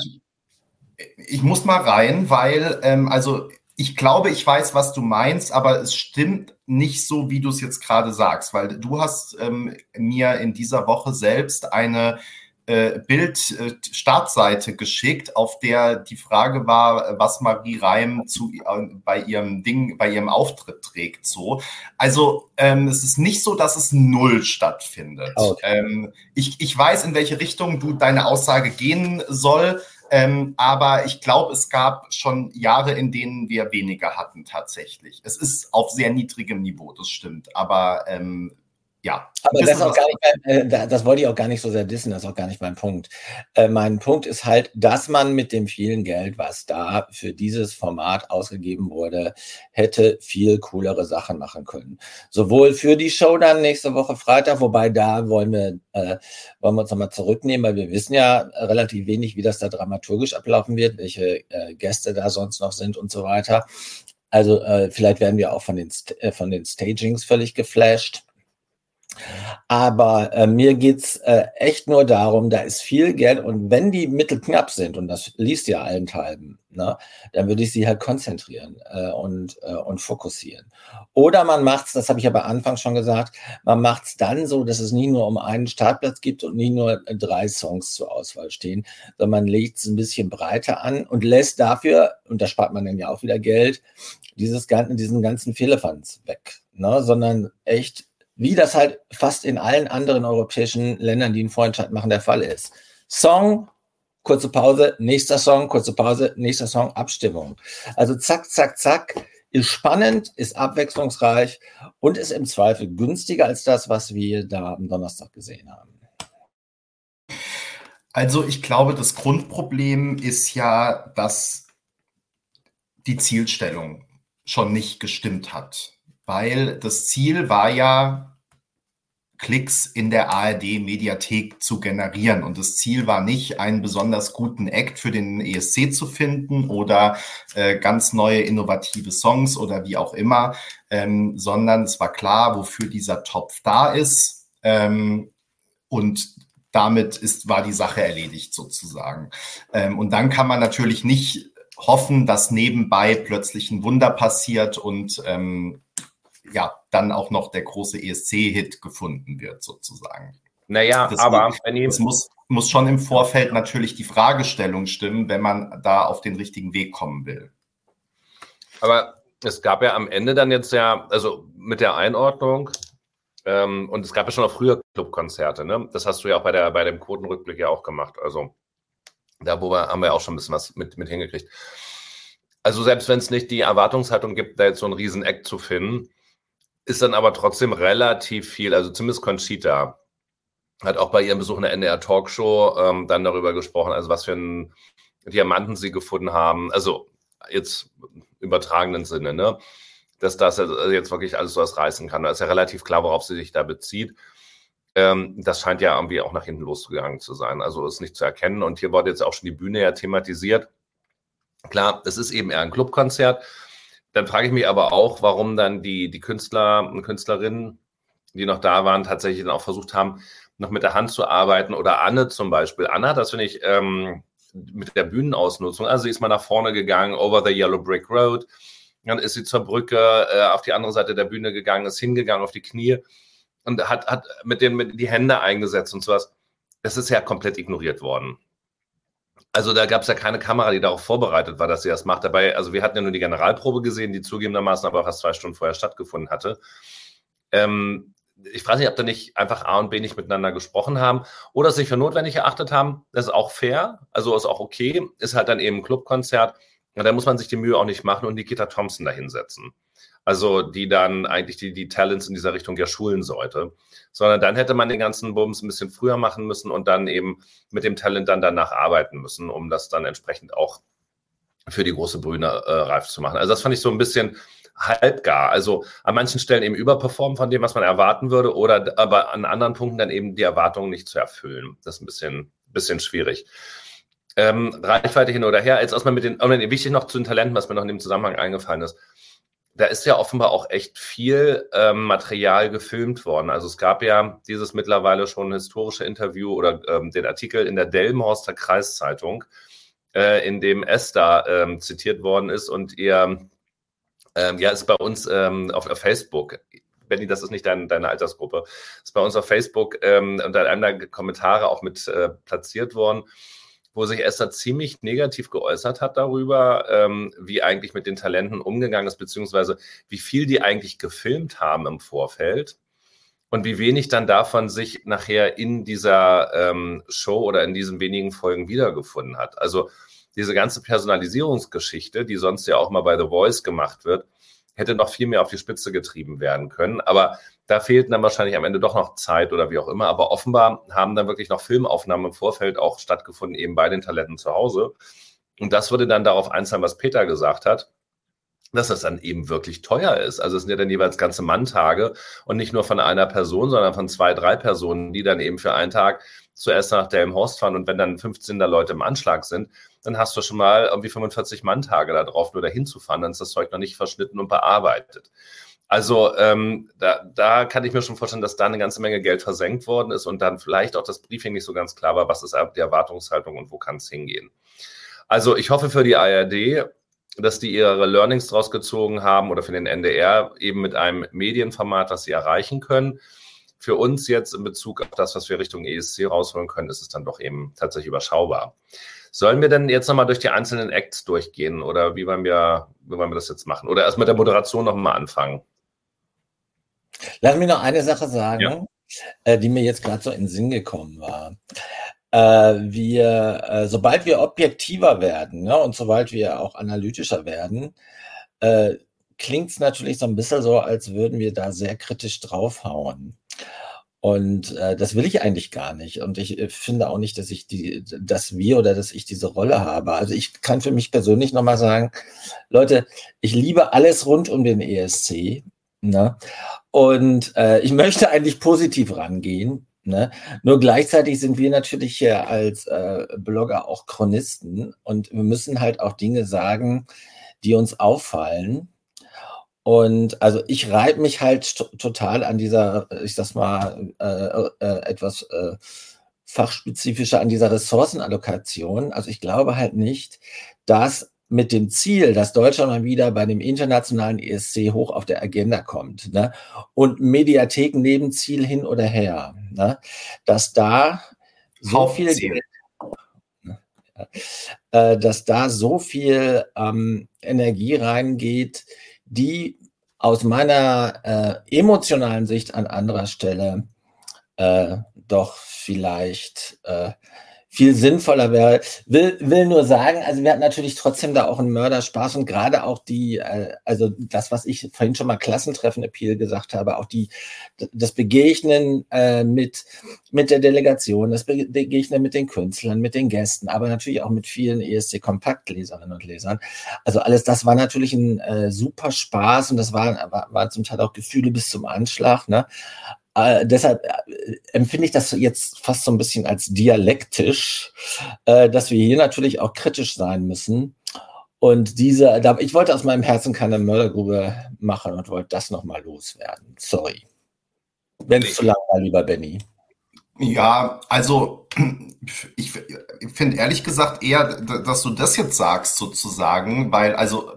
ich, ich, muss mal rein, weil, ähm, also ich glaube, ich weiß, was du meinst, aber es stimmt nicht so, wie du es jetzt gerade sagst, weil du hast ähm, mir in dieser Woche selbst eine äh, Bild-Startseite äh, geschickt, auf der die Frage war, was Marie Reim zu, äh, bei ihrem Ding, bei ihrem Auftritt trägt. So, also ähm, es ist nicht so, dass es null stattfindet. Okay. Ähm, ich, ich weiß, in welche Richtung du deine Aussage gehen soll. Ähm, aber ich glaube, es gab schon Jahre, in denen wir weniger hatten tatsächlich. Es ist auf sehr niedrigem Niveau, das stimmt. Aber ähm, ja. Aber das, auch gar nicht, äh, das wollte ich auch gar nicht so sehr dissen, das ist auch gar nicht mein Punkt. Äh, mein Punkt ist halt, dass man mit dem vielen Geld, was da für dieses Format ausgegeben wurde, hätte viel coolere Sachen machen können. Sowohl für die Show dann nächste Woche Freitag, wobei da wollen wir, äh, wollen wir uns nochmal zurücknehmen, weil wir wissen ja relativ wenig, wie das da dramaturgisch ablaufen wird, welche äh, Gäste da sonst noch sind und so weiter. Also äh, vielleicht werden wir auch von den, äh, von den Stagings völlig geflasht. Aber äh, mir geht's äh, echt nur darum, da ist viel Geld und wenn die Mittel knapp sind, und das liest ja allenthalben, ne, dann würde ich sie halt konzentrieren äh, und, äh, und fokussieren. Oder man macht's, das habe ich aber Anfang schon gesagt, man macht's dann so, dass es nie nur um einen Startplatz gibt und nie nur drei Songs zur Auswahl stehen, sondern man legt es ein bisschen breiter an und lässt dafür, und da spart man dann ja auch wieder Geld, dieses, diesen ganzen Fehlerfanz weg. Ne, sondern echt wie das halt fast in allen anderen europäischen Ländern, die einen Freundschaft machen, der Fall ist. Song, kurze Pause, nächster Song, kurze Pause, nächster Song, Abstimmung. Also zack, zack, zack, ist spannend, ist abwechslungsreich und ist im Zweifel günstiger als das, was wir da am Donnerstag gesehen haben. Also ich glaube, das Grundproblem ist ja, dass die Zielstellung schon nicht gestimmt hat. Weil das Ziel war ja, Klicks in der ARD-Mediathek zu generieren. Und das Ziel war nicht, einen besonders guten Act für den ESC zu finden oder äh, ganz neue innovative Songs oder wie auch immer, ähm, sondern es war klar, wofür dieser Topf da ist. Ähm, und damit ist, war die Sache erledigt sozusagen. Ähm, und dann kann man natürlich nicht hoffen, dass nebenbei plötzlich ein Wunder passiert und ähm, ja, dann auch noch der große ESC-Hit gefunden wird, sozusagen. Naja, Deswegen, aber es muss, muss schon im Vorfeld natürlich die Fragestellung stimmen, wenn man da auf den richtigen Weg kommen will. Aber es gab ja am Ende dann jetzt ja, also mit der Einordnung, ähm, und es gab ja schon auch früher Clubkonzerte, ne? Das hast du ja auch bei, der, bei dem Quotenrückblick ja auch gemacht. Also da wo wir, haben wir auch schon ein bisschen was mit, mit hingekriegt. Also selbst wenn es nicht die Erwartungshaltung gibt, da jetzt so einen riesen Eck zu finden, ist dann aber trotzdem relativ viel, also zumindest Conchita hat auch bei ihrem Besuch in der NDR Talkshow ähm, dann darüber gesprochen, also was für einen Diamanten sie gefunden haben. Also jetzt übertragenen Sinne, ne? Dass das jetzt wirklich alles was reißen kann. Da ist ja relativ klar, worauf sie sich da bezieht. Ähm, das scheint ja irgendwie auch nach hinten losgegangen zu sein. Also ist nicht zu erkennen. Und hier wurde jetzt auch schon die Bühne ja thematisiert. Klar, es ist eben eher ein Clubkonzert. Dann frage ich mich aber auch, warum dann die, die Künstler und Künstlerinnen, die noch da waren, tatsächlich dann auch versucht haben, noch mit der Hand zu arbeiten. Oder Anne zum Beispiel. Anna, das finde ich ähm, mit der Bühnenausnutzung. Also sie ist mal nach vorne gegangen, over the Yellow Brick Road. Dann ist sie zur Brücke äh, auf die andere Seite der Bühne gegangen, ist hingegangen auf die Knie und hat, hat mit den mit die Hände eingesetzt und sowas. Das ist ja komplett ignoriert worden. Also da gab es ja keine Kamera, die darauf vorbereitet war, dass sie das macht. Dabei, also wir hatten ja nur die Generalprobe gesehen, die zugegebenermaßen aber auch erst zwei Stunden vorher stattgefunden hatte. Ähm, ich frage nicht, ob da nicht einfach A und B nicht miteinander gesprochen haben oder sich für notwendig erachtet haben. Das ist auch fair, also ist auch okay. Ist halt dann eben ein Clubkonzert. Und da muss man sich die Mühe auch nicht machen und Nikita Thompson da hinsetzen also die dann eigentlich die, die Talents in dieser Richtung ja schulen sollte. Sondern dann hätte man den ganzen Bums ein bisschen früher machen müssen und dann eben mit dem Talent dann danach arbeiten müssen, um das dann entsprechend auch für die große Bühne äh, reif zu machen. Also das fand ich so ein bisschen halbgar. Also an manchen Stellen eben überperformen von dem, was man erwarten würde, oder aber an anderen Punkten dann eben die Erwartungen nicht zu erfüllen. Das ist ein bisschen, bisschen schwierig. Ähm, Reichweite hin oder her, aus man mit den, oh, wichtig noch zu den Talenten, was mir noch in dem Zusammenhang eingefallen ist da ist ja offenbar auch echt viel ähm, Material gefilmt worden. Also es gab ja dieses mittlerweile schon historische Interview oder ähm, den Artikel in der Delmenhorster Kreiszeitung, äh, in dem Esther ähm, zitiert worden ist und ihr, ähm, ja, ist bei uns ähm, auf, auf Facebook. Benny, das ist nicht dein, deine Altersgruppe, ist bei uns auf Facebook ähm, unter der Kommentare auch mit äh, platziert worden wo sich Esther ziemlich negativ geäußert hat darüber, ähm, wie eigentlich mit den Talenten umgegangen ist, beziehungsweise wie viel die eigentlich gefilmt haben im Vorfeld und wie wenig dann davon sich nachher in dieser ähm, Show oder in diesen wenigen Folgen wiedergefunden hat. Also diese ganze Personalisierungsgeschichte, die sonst ja auch mal bei The Voice gemacht wird, hätte noch viel mehr auf die Spitze getrieben werden können. Aber da fehlten dann wahrscheinlich am Ende doch noch Zeit oder wie auch immer. Aber offenbar haben dann wirklich noch Filmaufnahmen im Vorfeld auch stattgefunden, eben bei den Talenten zu Hause. Und das würde dann darauf einzahlen, was Peter gesagt hat dass das dann eben wirklich teuer ist. Also es sind ja dann jeweils ganze Manntage und nicht nur von einer Person, sondern von zwei, drei Personen, die dann eben für einen Tag zuerst nach Delmenhorst fahren und wenn dann 15 da Leute im Anschlag sind, dann hast du schon mal irgendwie 45 Manntage da drauf, nur dahin zu fahren, dann ist das Zeug noch nicht verschnitten und bearbeitet. Also ähm, da, da kann ich mir schon vorstellen, dass da eine ganze Menge Geld versenkt worden ist und dann vielleicht auch das Briefing nicht so ganz klar war, was ist die Erwartungshaltung und wo kann es hingehen. Also ich hoffe für die ARD, dass die ihre Learnings draus gezogen haben oder für den NDR eben mit einem Medienformat, das sie erreichen können. Für uns jetzt in Bezug auf das, was wir Richtung ESC rausholen können, ist es dann doch eben tatsächlich überschaubar. Sollen wir denn jetzt nochmal durch die einzelnen Acts durchgehen oder wie wollen wir, wie wollen wir das jetzt machen? Oder erst mit der Moderation nochmal anfangen? Lass mich noch eine Sache sagen, ja. äh, die mir jetzt gerade so in den Sinn gekommen war. Äh, wir, äh, sobald wir objektiver werden ne, und sobald wir auch analytischer werden, klingt es natürlich so ein bisschen so, als würden wir da sehr kritisch draufhauen. Und äh, das will ich eigentlich gar nicht. Und ich äh, finde auch nicht, dass ich die, dass wir oder dass ich diese Rolle habe. Also ich kann für mich persönlich nochmal sagen, Leute, ich liebe alles rund um den ESC. Ne? Und äh, ich möchte eigentlich positiv rangehen. Ne? Nur gleichzeitig sind wir natürlich hier als äh, Blogger auch Chronisten und wir müssen halt auch Dinge sagen, die uns auffallen. Und also ich reibe mich halt total an dieser, ich sag mal, äh, äh, etwas äh, fachspezifischer an dieser Ressourcenallokation. Also ich glaube halt nicht, dass mit dem Ziel, dass Deutschland mal wieder bei dem internationalen ESC hoch auf der Agenda kommt ne? und Mediatheken neben Ziel hin oder her, ne? dass da so viel Geld, ne? äh, dass da so viel ähm, Energie reingeht, die aus meiner äh, emotionalen Sicht an anderer Stelle äh, doch vielleicht äh, viel sinnvoller wäre. Will, will nur sagen, also wir hatten natürlich trotzdem da auch einen Mörderspaß und gerade auch die, äh, also das, was ich vorhin schon mal Klassentreffen-Appeal gesagt habe, auch die, das Begegnen äh, mit, mit der Delegation, das Begegnen mit den Künstlern, mit den Gästen, aber natürlich auch mit vielen ESC-Kompaktleserinnen und Lesern. Also alles das war natürlich ein äh, super Spaß und das waren, war, waren zum Teil auch Gefühle bis zum Anschlag. Ne? Äh, deshalb äh, empfinde ich das jetzt fast so ein bisschen als dialektisch, äh, dass wir hier natürlich auch kritisch sein müssen. Und diese, da, ich wollte aus meinem Herzen keine Mördergrube machen und wollte das nochmal loswerden. Sorry. Wenn es zu lang war, lieber Benny. Ja, also ich finde ehrlich gesagt eher, dass du das jetzt sagst sozusagen, weil also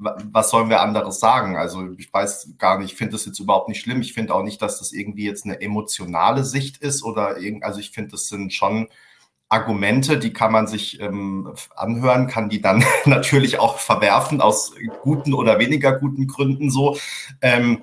was sollen wir anderes sagen? Also ich weiß gar nicht, ich finde das jetzt überhaupt nicht schlimm. Ich finde auch nicht, dass das irgendwie jetzt eine emotionale Sicht ist oder irgend, also ich finde, das sind schon Argumente, die kann man sich ähm, anhören, kann die dann natürlich auch verwerfen aus guten oder weniger guten Gründen so. Ähm,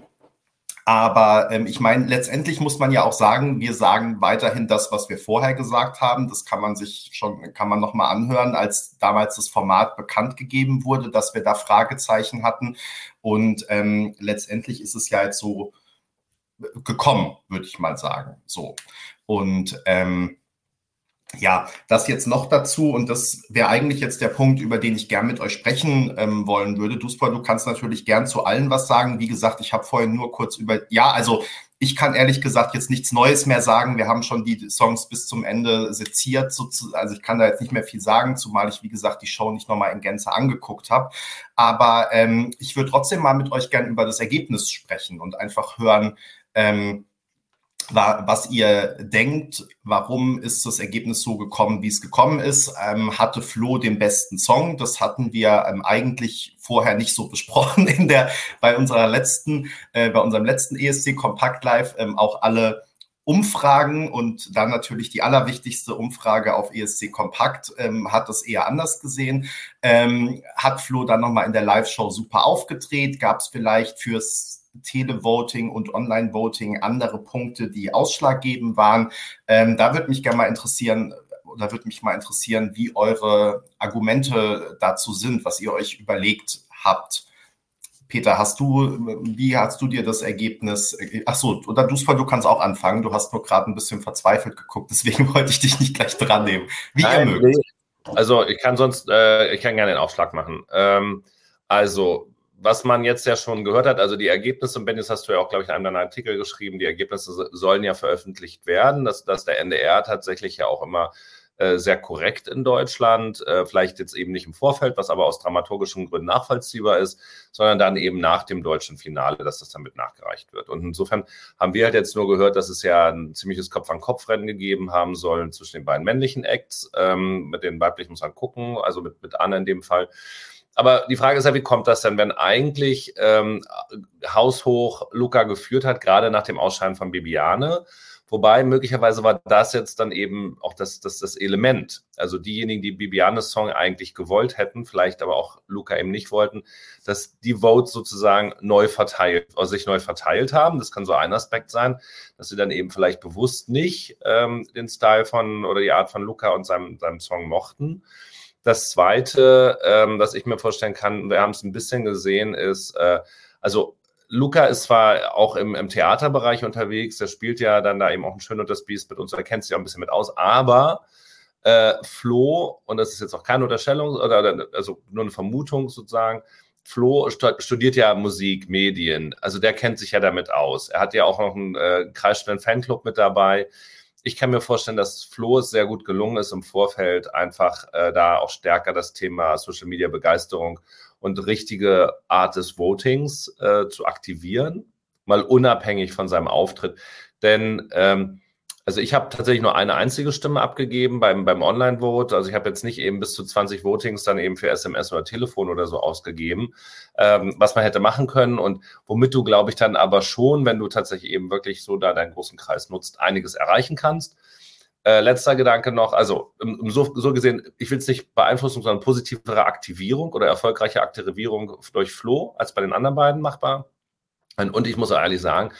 aber ähm, ich meine, letztendlich muss man ja auch sagen, wir sagen weiterhin das, was wir vorher gesagt haben. Das kann man sich schon, kann man nochmal anhören, als damals das Format bekannt gegeben wurde, dass wir da Fragezeichen hatten. Und ähm, letztendlich ist es ja jetzt so gekommen, würde ich mal sagen. So. Und ähm, ja, das jetzt noch dazu und das wäre eigentlich jetzt der Punkt, über den ich gern mit euch sprechen ähm, wollen würde. Duspa, du kannst natürlich gern zu allen was sagen. Wie gesagt, ich habe vorhin nur kurz über, ja, also ich kann ehrlich gesagt jetzt nichts Neues mehr sagen. Wir haben schon die Songs bis zum Ende seziert, also ich kann da jetzt nicht mehr viel sagen, zumal ich, wie gesagt, die Show nicht nochmal in Gänze angeguckt habe. Aber ähm, ich würde trotzdem mal mit euch gern über das Ergebnis sprechen und einfach hören, ähm, was ihr denkt, warum ist das Ergebnis so gekommen, wie es gekommen ist. Ähm, hatte Flo den besten Song? Das hatten wir ähm, eigentlich vorher nicht so besprochen in der bei unserer letzten, äh, bei unserem letzten ESC Kompakt Live ähm, auch alle Umfragen und dann natürlich die allerwichtigste Umfrage auf ESC Kompakt ähm, hat das eher anders gesehen. Ähm, hat Flo dann nochmal in der Live-Show super aufgedreht? Gab es vielleicht fürs Televoting und Online-Voting andere Punkte, die ausschlaggebend waren. Ähm, da würde mich gerne mal interessieren, oder würde mich mal interessieren, wie eure Argumente dazu sind, was ihr euch überlegt habt. Peter, hast du, wie hast du dir das Ergebnis? Ach so, oder du, du kannst auch anfangen. Du hast nur gerade ein bisschen verzweifelt geguckt, deswegen wollte ich dich nicht gleich dran nehmen. Wie Nein, ihr mögt. Also ich kann sonst, äh, ich kann gerne den Aufschlag machen. Ähm, also was man jetzt ja schon gehört hat, also die Ergebnisse, Ben, das hast du ja auch, glaube ich, in einem deiner Artikel geschrieben, die Ergebnisse sollen ja veröffentlicht werden, dass, dass der NDR tatsächlich ja auch immer äh, sehr korrekt in Deutschland, äh, vielleicht jetzt eben nicht im Vorfeld, was aber aus dramaturgischen Gründen nachvollziehbar ist, sondern dann eben nach dem deutschen Finale, dass das damit nachgereicht wird. Und insofern haben wir halt jetzt nur gehört, dass es ja ein ziemliches Kopf-an-Kopf-Rennen gegeben haben soll zwischen den beiden männlichen Acts. Ähm, mit den weiblichen muss man gucken, also mit, mit Anne in dem Fall. Aber die Frage ist ja, wie kommt das denn, wenn eigentlich ähm, haushoch Luca geführt hat, gerade nach dem Ausscheiden von Bibiane? Wobei möglicherweise war das jetzt dann eben auch das, das, das Element. Also diejenigen, die Bibianes Song eigentlich gewollt hätten, vielleicht aber auch Luca eben nicht wollten, dass die Votes sozusagen neu verteilt, also sich neu verteilt haben. Das kann so ein Aspekt sein, dass sie dann eben vielleicht bewusst nicht ähm, den Style von oder die Art von Luca und seinem, seinem Song mochten. Das Zweite, ähm, was ich mir vorstellen kann, wir haben es ein bisschen gesehen, ist, äh, also Luca ist zwar auch im, im, Theaterbereich unterwegs, der spielt ja dann da eben auch ein Schön und das Biest mit uns, er kennt sich auch ein bisschen mit aus, aber äh, Flo, und das ist jetzt auch keine Unterstellung, oder also nur eine Vermutung sozusagen, Flo studiert ja Musik, Medien, also der kennt sich ja damit aus. Er hat ja auch noch einen äh, kreisschnellen Fanclub mit dabei. Ich kann mir vorstellen, dass Flo es sehr gut gelungen ist im Vorfeld, einfach äh, da auch stärker das Thema Social Media Begeisterung und richtige Art des Votings äh, zu aktivieren, mal unabhängig von seinem Auftritt. Denn ähm, also ich habe tatsächlich nur eine einzige Stimme abgegeben beim, beim Online-Vote. Also ich habe jetzt nicht eben bis zu 20 Votings dann eben für SMS oder Telefon oder so ausgegeben, ähm, was man hätte machen können und womit du, glaube ich, dann aber schon, wenn du tatsächlich eben wirklich so da deinen großen Kreis nutzt, einiges erreichen kannst. Äh, letzter Gedanke noch, also so, so gesehen, ich will es nicht beeinflussen, sondern positivere Aktivierung oder erfolgreiche Aktivierung durch Flow als bei den anderen beiden machbar. Und ich muss ehrlich sagen,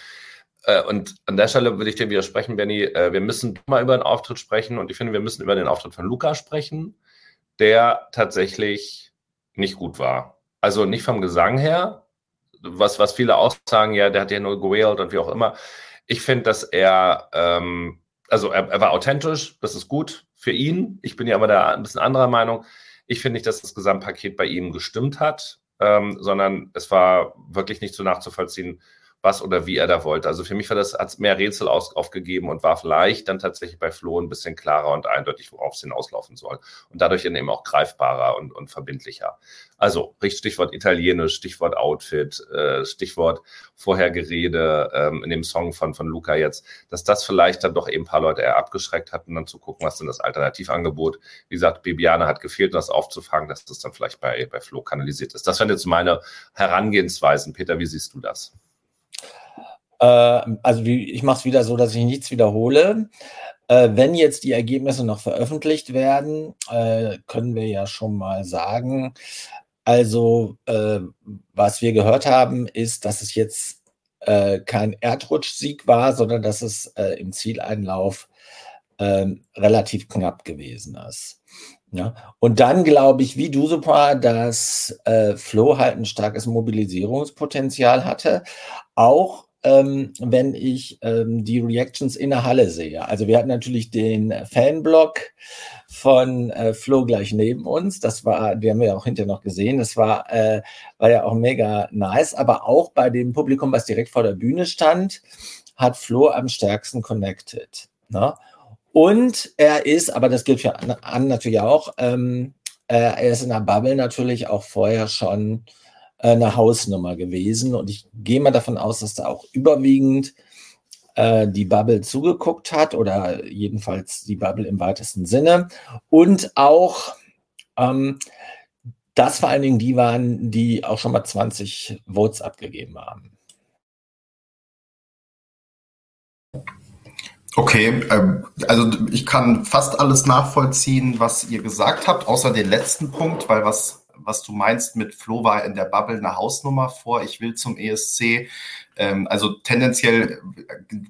äh, und an der Stelle würde ich dir widersprechen, Benny. Äh, wir müssen mal über den Auftritt sprechen und ich finde, wir müssen über den Auftritt von Luca sprechen, der tatsächlich nicht gut war. Also nicht vom Gesang her, was, was viele auch sagen, ja, der hat ja nur gewählt und wie auch immer. Ich finde, dass er, ähm, also er, er, war authentisch, das ist gut für ihn. Ich bin ja aber da ein bisschen anderer Meinung. Ich finde nicht, dass das Gesamtpaket bei ihm gestimmt hat, ähm, sondern es war wirklich nicht so nachzuvollziehen, was oder wie er da wollte. Also für mich war das, hat mehr Rätsel aus, aufgegeben und war vielleicht dann tatsächlich bei Flo ein bisschen klarer und eindeutig, worauf es hinauslaufen soll. Und dadurch dann eben auch greifbarer und, und verbindlicher. Also Stichwort Italienisch, Stichwort Outfit, äh, Stichwort Vorhergerede ähm, in dem Song von, von Luca jetzt, dass das vielleicht dann doch eben ein paar Leute eher abgeschreckt hatten, dann zu gucken, was denn das Alternativangebot. Wie gesagt, Bibiane hat gefehlt, das aufzufangen, dass das dann vielleicht bei, bei Flo kanalisiert ist. Das wären jetzt meine Herangehensweisen. Peter, wie siehst du das? Äh, also wie, ich mache es wieder so, dass ich nichts wiederhole. Äh, wenn jetzt die Ergebnisse noch veröffentlicht werden, äh, können wir ja schon mal sagen, also äh, was wir gehört haben, ist, dass es jetzt äh, kein Erdrutschsieg war, sondern dass es äh, im Zieleinlauf ähm, relativ knapp gewesen ist. Ja, und dann glaube ich, wie du super, dass äh, Flo halt ein starkes Mobilisierungspotenzial hatte, auch ähm, wenn ich ähm, die Reactions in der Halle sehe. Also wir hatten natürlich den Fanblock von äh, Flo gleich neben uns. Das war, die haben wir ja auch hinterher noch gesehen. Das war, äh, war ja auch mega nice. Aber auch bei dem Publikum, was direkt vor der Bühne stand, hat Flo am stärksten connected. Ne? Und er ist, aber das gilt für Anne natürlich auch, ähm, äh, er ist in der Bubble natürlich auch vorher schon eine Hausnummer gewesen. Und ich gehe mal davon aus, dass da auch überwiegend äh, die Bubble zugeguckt hat oder jedenfalls die Bubble im weitesten Sinne. Und auch ähm, das vor allen Dingen die waren, die auch schon mal 20 Votes abgegeben haben. Okay, ähm, also ich kann fast alles nachvollziehen, was ihr gesagt habt, außer den letzten Punkt, weil was was du meinst mit Flo war in der Bubble eine Hausnummer vor. Ich will zum ESC. Ähm, also tendenziell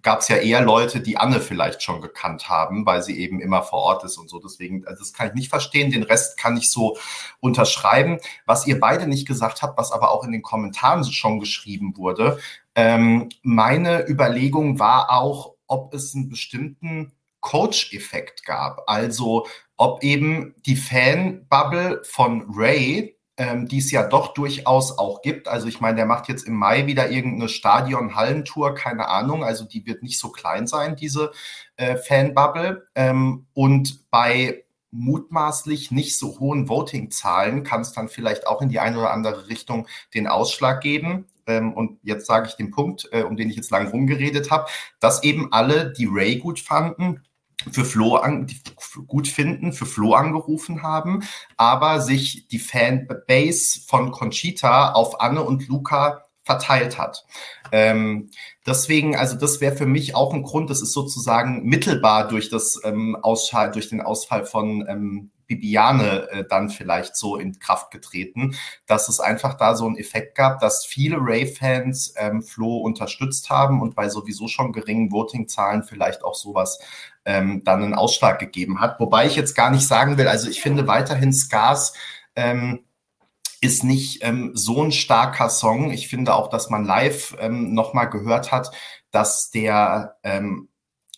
gab es ja eher Leute, die Anne vielleicht schon gekannt haben, weil sie eben immer vor Ort ist und so. Deswegen, also das kann ich nicht verstehen. Den Rest kann ich so unterschreiben. Was ihr beide nicht gesagt habt, was aber auch in den Kommentaren schon geschrieben wurde. Ähm, meine Überlegung war auch, ob es einen bestimmten Coach-Effekt gab. Also ob eben die Fan-Bubble von Ray, ähm, die es ja doch durchaus auch gibt. Also ich meine, der macht jetzt im Mai wieder irgendeine Stadion-Hallentour, keine Ahnung. Also die wird nicht so klein sein, diese äh, Fan-Bubble. Ähm, und bei mutmaßlich nicht so hohen Voting-Zahlen kann es dann vielleicht auch in die eine oder andere Richtung den Ausschlag geben. Ähm, und jetzt sage ich den Punkt, äh, um den ich jetzt lang rumgeredet habe, dass eben alle, die Ray gut fanden, für Flo an, gut finden, für Flo angerufen haben, aber sich die Fanbase von Conchita auf Anne und Luca verteilt hat. Ähm, deswegen, also das wäre für mich auch ein Grund, das ist sozusagen mittelbar durch das ähm, durch den Ausfall von ähm, Bibiane äh, dann vielleicht so in Kraft getreten, dass es einfach da so einen Effekt gab, dass viele Ray-Fans ähm, Flo unterstützt haben und bei sowieso schon geringen Voting-Zahlen vielleicht auch sowas ähm, dann einen Ausschlag gegeben hat. Wobei ich jetzt gar nicht sagen will, also ich finde weiterhin Scars ähm, ist nicht ähm, so ein starker Song. Ich finde auch, dass man live ähm, nochmal gehört hat, dass der ähm,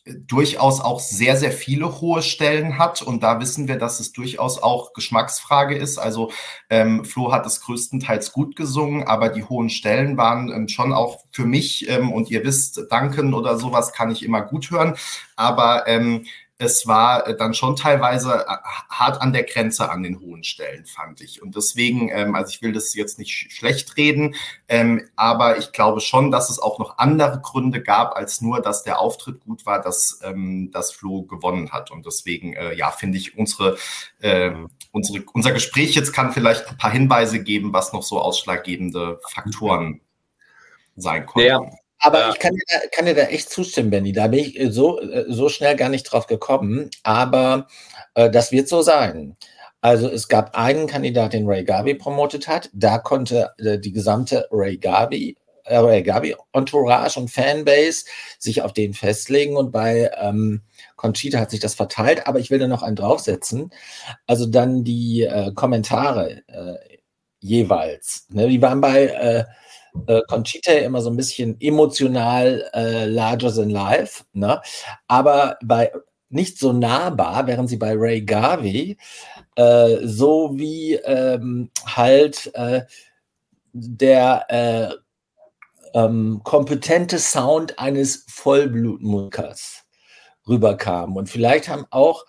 durchaus auch sehr, sehr viele hohe Stellen hat. Und da wissen wir, dass es durchaus auch Geschmacksfrage ist. Also ähm, Flo hat es größtenteils gut gesungen, aber die hohen Stellen waren ähm, schon auch für mich, ähm, und ihr wisst, Danken oder sowas kann ich immer gut hören. Aber ähm, es war äh, dann schon teilweise äh, hart an der Grenze an den hohen Stellen, fand ich. Und deswegen, ähm, also ich will das jetzt nicht schlecht reden, ähm, aber ich glaube schon, dass es auch noch andere Gründe gab, als nur, dass der Auftritt gut war, dass ähm, das Flo gewonnen hat. Und deswegen, äh, ja, finde ich, unsere, äh, unsere, unser Gespräch jetzt kann vielleicht ein paar Hinweise geben, was noch so ausschlaggebende Faktoren sein konnten. Ja. Aber ja. ich kann dir, da, kann dir da echt zustimmen, Benny. Da bin ich äh, so, äh, so schnell gar nicht drauf gekommen. Aber äh, das wird so sein. Also es gab einen Kandidat, den Ray Garvey promotet hat. Da konnte äh, die gesamte Ray Garvey, äh, Ray Garvey Entourage und Fanbase sich auf den festlegen. Und bei ähm, Conchita hat sich das verteilt. Aber ich will da noch einen draufsetzen. Also dann die äh, Kommentare jeweils. Ne? Die waren bei äh, Conchita immer so ein bisschen emotional äh, larger than life, ne? aber bei nicht so nahbar, während sie bei Ray Garvey äh, so wie ähm, halt äh, der äh, ähm, kompetente Sound eines Vollblutmusikers rüberkam. Und vielleicht haben auch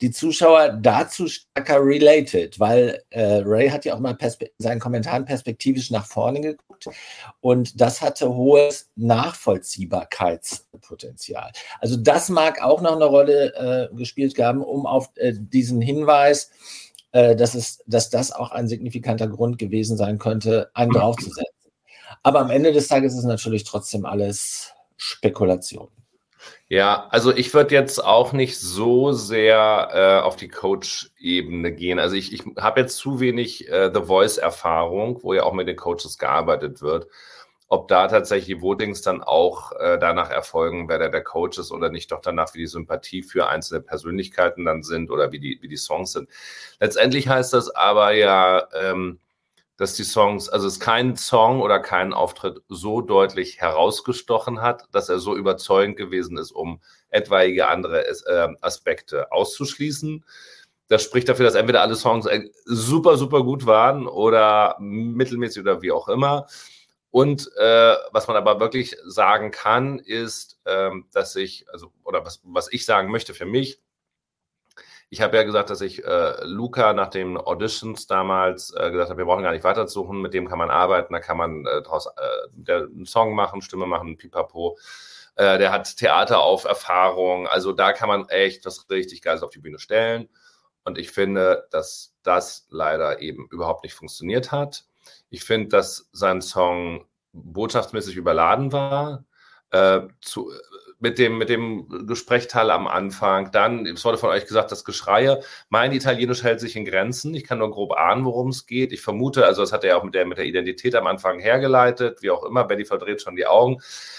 die Zuschauer dazu stärker related, weil äh, Ray hat ja auch mal Perspe seinen Kommentaren perspektivisch nach vorne geguckt und das hatte hohes Nachvollziehbarkeitspotenzial. Also das mag auch noch eine Rolle äh, gespielt haben, um auf äh, diesen Hinweis, äh, dass, es, dass das auch ein signifikanter Grund gewesen sein könnte, einen draufzusetzen. Aber am Ende des Tages ist es natürlich trotzdem alles Spekulation. Ja, also ich würde jetzt auch nicht so sehr äh, auf die Coach-Ebene gehen. Also ich, ich habe jetzt zu wenig äh, The Voice-Erfahrung, wo ja auch mit den Coaches gearbeitet wird. Ob da tatsächlich die Votings dann auch äh, danach erfolgen, wer der, der Coach ist oder nicht, doch danach, wie die Sympathie für einzelne Persönlichkeiten dann sind oder wie die, wie die Songs sind. Letztendlich heißt das aber ja, ähm, dass die Songs, also es kein Song oder kein Auftritt so deutlich herausgestochen hat, dass er so überzeugend gewesen ist, um etwaige andere äh, Aspekte auszuschließen. Das spricht dafür, dass entweder alle Songs äh, super, super gut waren oder mittelmäßig oder wie auch immer. Und äh, was man aber wirklich sagen kann, ist, ähm, dass ich, also, oder was, was ich sagen möchte für mich, ich habe ja gesagt, dass ich äh, Luca nach den Auditions damals äh, gesagt habe, wir brauchen gar nicht weiterzusuchen, mit dem kann man arbeiten, da kann man äh, daraus äh, einen Song machen, Stimme machen, pipapo. Äh, der hat Theater auf Erfahrung, also da kann man echt was richtig Geiles auf die Bühne stellen. Und ich finde, dass das leider eben überhaupt nicht funktioniert hat. Ich finde, dass sein Song botschaftsmäßig überladen war. Äh, zu, mit dem, mit dem Gesprächsteil am Anfang. Dann, es wurde von euch gesagt, das Geschreie. Mein Italienisch hält sich in Grenzen. Ich kann nur grob ahnen, worum es geht. Ich vermute, also das hat er ja auch mit der, mit der Identität am Anfang hergeleitet, wie auch immer. Betty verdreht schon die Augen.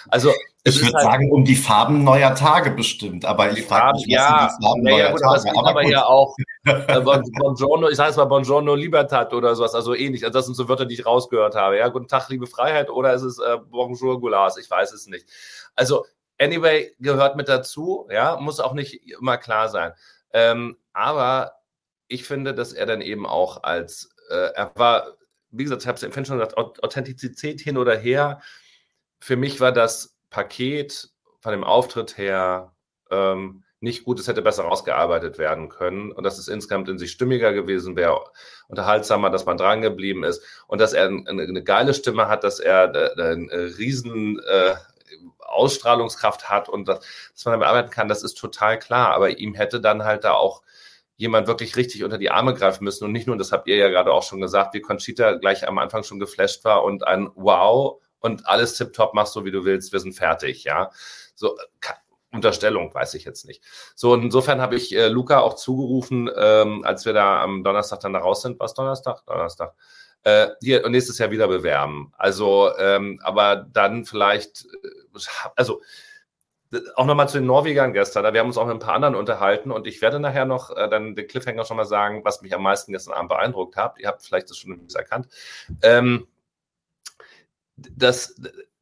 Also, ich würde halt, sagen, um die Farben neuer Tage bestimmt, aber ich frage mich, ja, was die Farben ja, neuer gut, Tage. Aber, aber ja auch äh, Buongiorno, ich sage es mal Buongiorno Libertad oder sowas, also ähnlich. Also das sind so Wörter, die ich rausgehört habe. Ja, guten Tag, liebe Freiheit, oder ist es äh, Bonjour Goulas? Ich weiß es nicht. Also Anyway gehört mit dazu, ja, muss auch nicht immer klar sein. Ähm, aber ich finde, dass er dann eben auch als, äh, er war, wie gesagt, ich habe es im schon gesagt, Authentizität hin oder her. Für mich war das Paket von dem Auftritt her ähm, nicht gut, es hätte besser ausgearbeitet werden können und dass es insgesamt in sich stimmiger gewesen wäre, unterhaltsamer, dass man dran geblieben ist und dass er eine, eine geile Stimme hat, dass er äh, einen riesen äh, Ausstrahlungskraft hat und das, dass man damit arbeiten kann, das ist total klar. Aber ihm hätte dann halt da auch jemand wirklich richtig unter die Arme greifen müssen und nicht nur, das habt ihr ja gerade auch schon gesagt, wie Conchita gleich am Anfang schon geflasht war und ein Wow und alles tipptopp machst so wie du willst, wir sind fertig, ja. So, Unterstellung, weiß ich jetzt nicht. So, insofern habe ich äh, Luca auch zugerufen, ähm, als wir da am Donnerstag dann da raus sind. Was Donnerstag? Donnerstag äh, hier und nächstes Jahr wieder bewerben. Also, ähm, aber dann vielleicht, äh, also auch nochmal zu den Norwegern gestern. Wir haben uns auch mit ein paar anderen unterhalten und ich werde nachher noch äh, dann den Cliffhanger schon mal sagen, was mich am meisten gestern Abend beeindruckt hat. Ihr habt vielleicht das schon erkannt. Ähm, dass,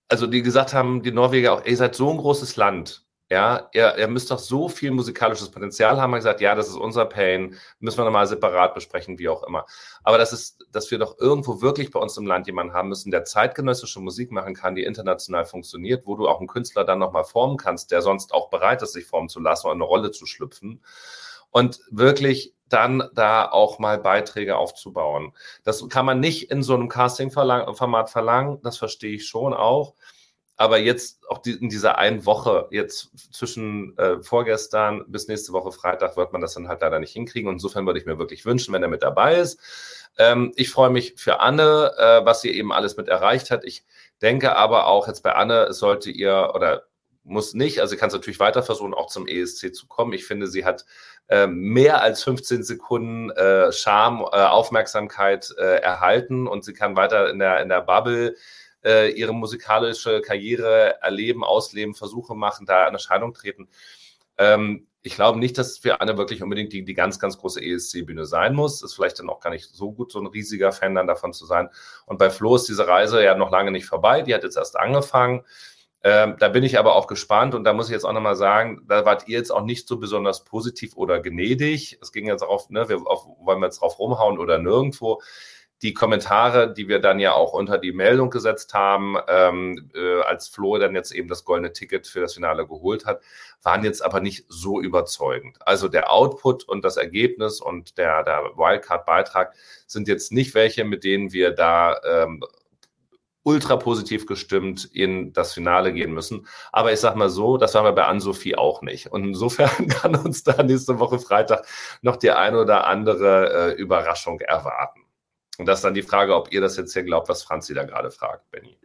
also die gesagt haben, die Norweger auch, ihr seid so ein großes Land. Ja, ihr, ihr müsst doch so viel musikalisches Potenzial haben. Wir gesagt, ja, das ist unser Pain, müssen wir nochmal separat besprechen, wie auch immer. Aber das ist, dass wir doch irgendwo wirklich bei uns im Land jemanden haben müssen, der zeitgenössische Musik machen kann, die international funktioniert, wo du auch einen Künstler dann nochmal formen kannst, der sonst auch bereit ist, sich formen zu lassen und eine Rolle zu schlüpfen. Und wirklich dann da auch mal Beiträge aufzubauen. Das kann man nicht in so einem Casting-Format verlangen, das verstehe ich schon auch. Aber jetzt auch die, in dieser einen Woche, jetzt zwischen äh, vorgestern bis nächste Woche Freitag, wird man das dann halt leider nicht hinkriegen. Und insofern würde ich mir wirklich wünschen, wenn er mit dabei ist. Ähm, ich freue mich für Anne, äh, was sie eben alles mit erreicht hat. Ich denke aber auch jetzt bei Anne, sollte ihr oder muss nicht, also kann es natürlich weiter versuchen, auch zum ESC zu kommen. Ich finde, sie hat äh, mehr als 15 Sekunden äh, Charme, äh, Aufmerksamkeit äh, erhalten und sie kann weiter in der, in der Bubble äh, ihre musikalische Karriere erleben, ausleben, Versuche machen, da in Erscheinung treten. Ähm, ich glaube nicht, dass für Anne wirklich unbedingt die, die ganz, ganz große ESC-Bühne sein muss. Ist vielleicht dann auch gar nicht so gut, so ein riesiger Fan dann davon zu sein. Und bei Flo ist diese Reise ja noch lange nicht vorbei. Die hat jetzt erst angefangen. Ähm, da bin ich aber auch gespannt und da muss ich jetzt auch nochmal sagen, da wart ihr jetzt auch nicht so besonders positiv oder gnädig. Es ging jetzt auf, ne, wir auf, wollen wir jetzt drauf rumhauen oder nirgendwo die Kommentare, die wir dann ja auch unter die Meldung gesetzt haben, ähm, äh, als Flo dann jetzt eben das goldene Ticket für das Finale geholt hat, waren jetzt aber nicht so überzeugend. Also der Output und das Ergebnis und der, der Wildcard-Beitrag sind jetzt nicht welche, mit denen wir da ähm, ultra positiv gestimmt in das Finale gehen müssen. Aber ich sag mal so, das waren wir bei Ann-Sophie auch nicht. Und insofern kann uns da nächste Woche Freitag noch die eine oder andere äh, Überraschung erwarten. Und das ist dann die Frage, ob ihr das jetzt hier glaubt, was Franzi da gerade fragt, Benny.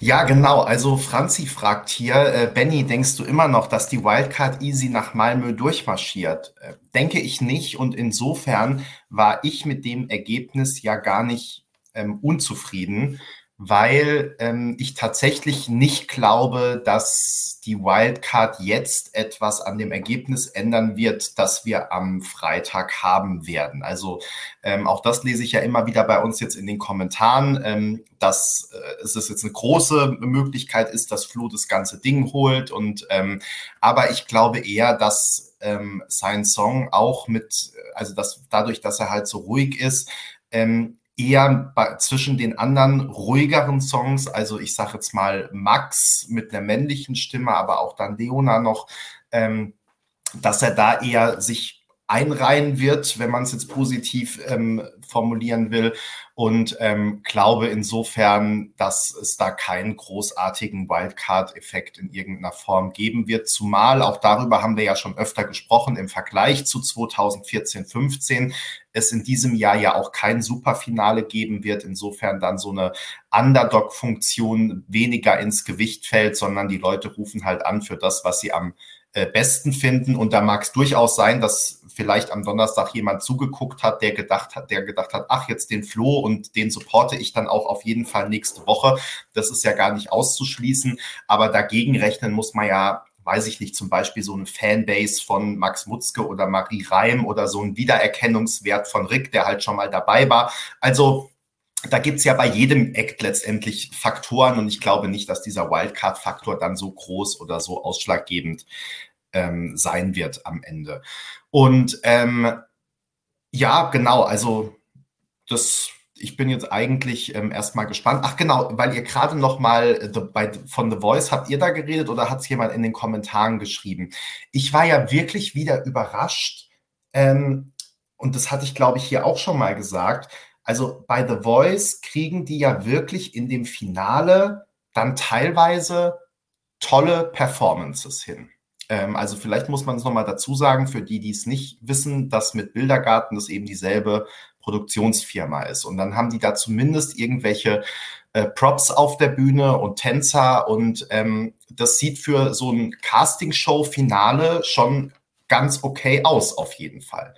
Ja, genau. Also Franzi fragt hier, äh, Benny, denkst du immer noch, dass die Wildcard Easy nach Malmö durchmarschiert? Äh, denke ich nicht. Und insofern war ich mit dem Ergebnis ja gar nicht ähm, unzufrieden weil ähm, ich tatsächlich nicht glaube, dass die Wildcard jetzt etwas an dem Ergebnis ändern wird, das wir am Freitag haben werden. Also ähm, auch das lese ich ja immer wieder bei uns jetzt in den Kommentaren, ähm, dass äh, es jetzt eine große Möglichkeit ist, dass Flo das ganze Ding holt. Und ähm, aber ich glaube eher, dass ähm, sein Song auch mit, also dass dadurch, dass er halt so ruhig ist, ähm, eher bei, zwischen den anderen ruhigeren Songs, also ich sage jetzt mal Max mit einer männlichen Stimme, aber auch dann Leona noch, ähm, dass er da eher sich einreihen wird, wenn man es jetzt positiv ähm, formulieren will. Und ähm, glaube insofern, dass es da keinen großartigen Wildcard-Effekt in irgendeiner Form geben wird. Zumal, auch darüber haben wir ja schon öfter gesprochen, im Vergleich zu 2014, 15 es in diesem Jahr ja auch kein Superfinale geben wird. Insofern dann so eine Underdog-Funktion weniger ins Gewicht fällt, sondern die Leute rufen halt an für das, was sie am besten finden. Und da mag es durchaus sein, dass vielleicht am Donnerstag jemand zugeguckt hat, der gedacht hat, der gedacht hat, ach, jetzt den Flo und den supporte ich dann auch auf jeden Fall nächste Woche. Das ist ja gar nicht auszuschließen. Aber dagegen rechnen muss man ja weiß ich nicht, zum Beispiel so eine Fanbase von Max Mutzke oder Marie Reim oder so ein Wiedererkennungswert von Rick, der halt schon mal dabei war. Also da gibt's ja bei jedem Act letztendlich Faktoren und ich glaube nicht, dass dieser Wildcard-Faktor dann so groß oder so ausschlaggebend ähm, sein wird am Ende. Und ähm, ja, genau, also das, ich bin jetzt eigentlich ähm, erstmal gespannt. Ach genau, weil ihr gerade noch mal äh, bei, von The Voice, habt ihr da geredet oder hat es jemand in den Kommentaren geschrieben? Ich war ja wirklich wieder überrascht ähm, und das hatte ich, glaube ich, hier auch schon mal gesagt, also bei The Voice kriegen die ja wirklich in dem Finale dann teilweise tolle Performances hin. Ähm, also vielleicht muss man es nochmal dazu sagen, für die, die es nicht wissen, dass mit Bildergarten das eben dieselbe Produktionsfirma ist. Und dann haben die da zumindest irgendwelche äh, Props auf der Bühne und Tänzer und ähm, das sieht für so ein Castingshow-Finale schon ganz okay aus, auf jeden Fall.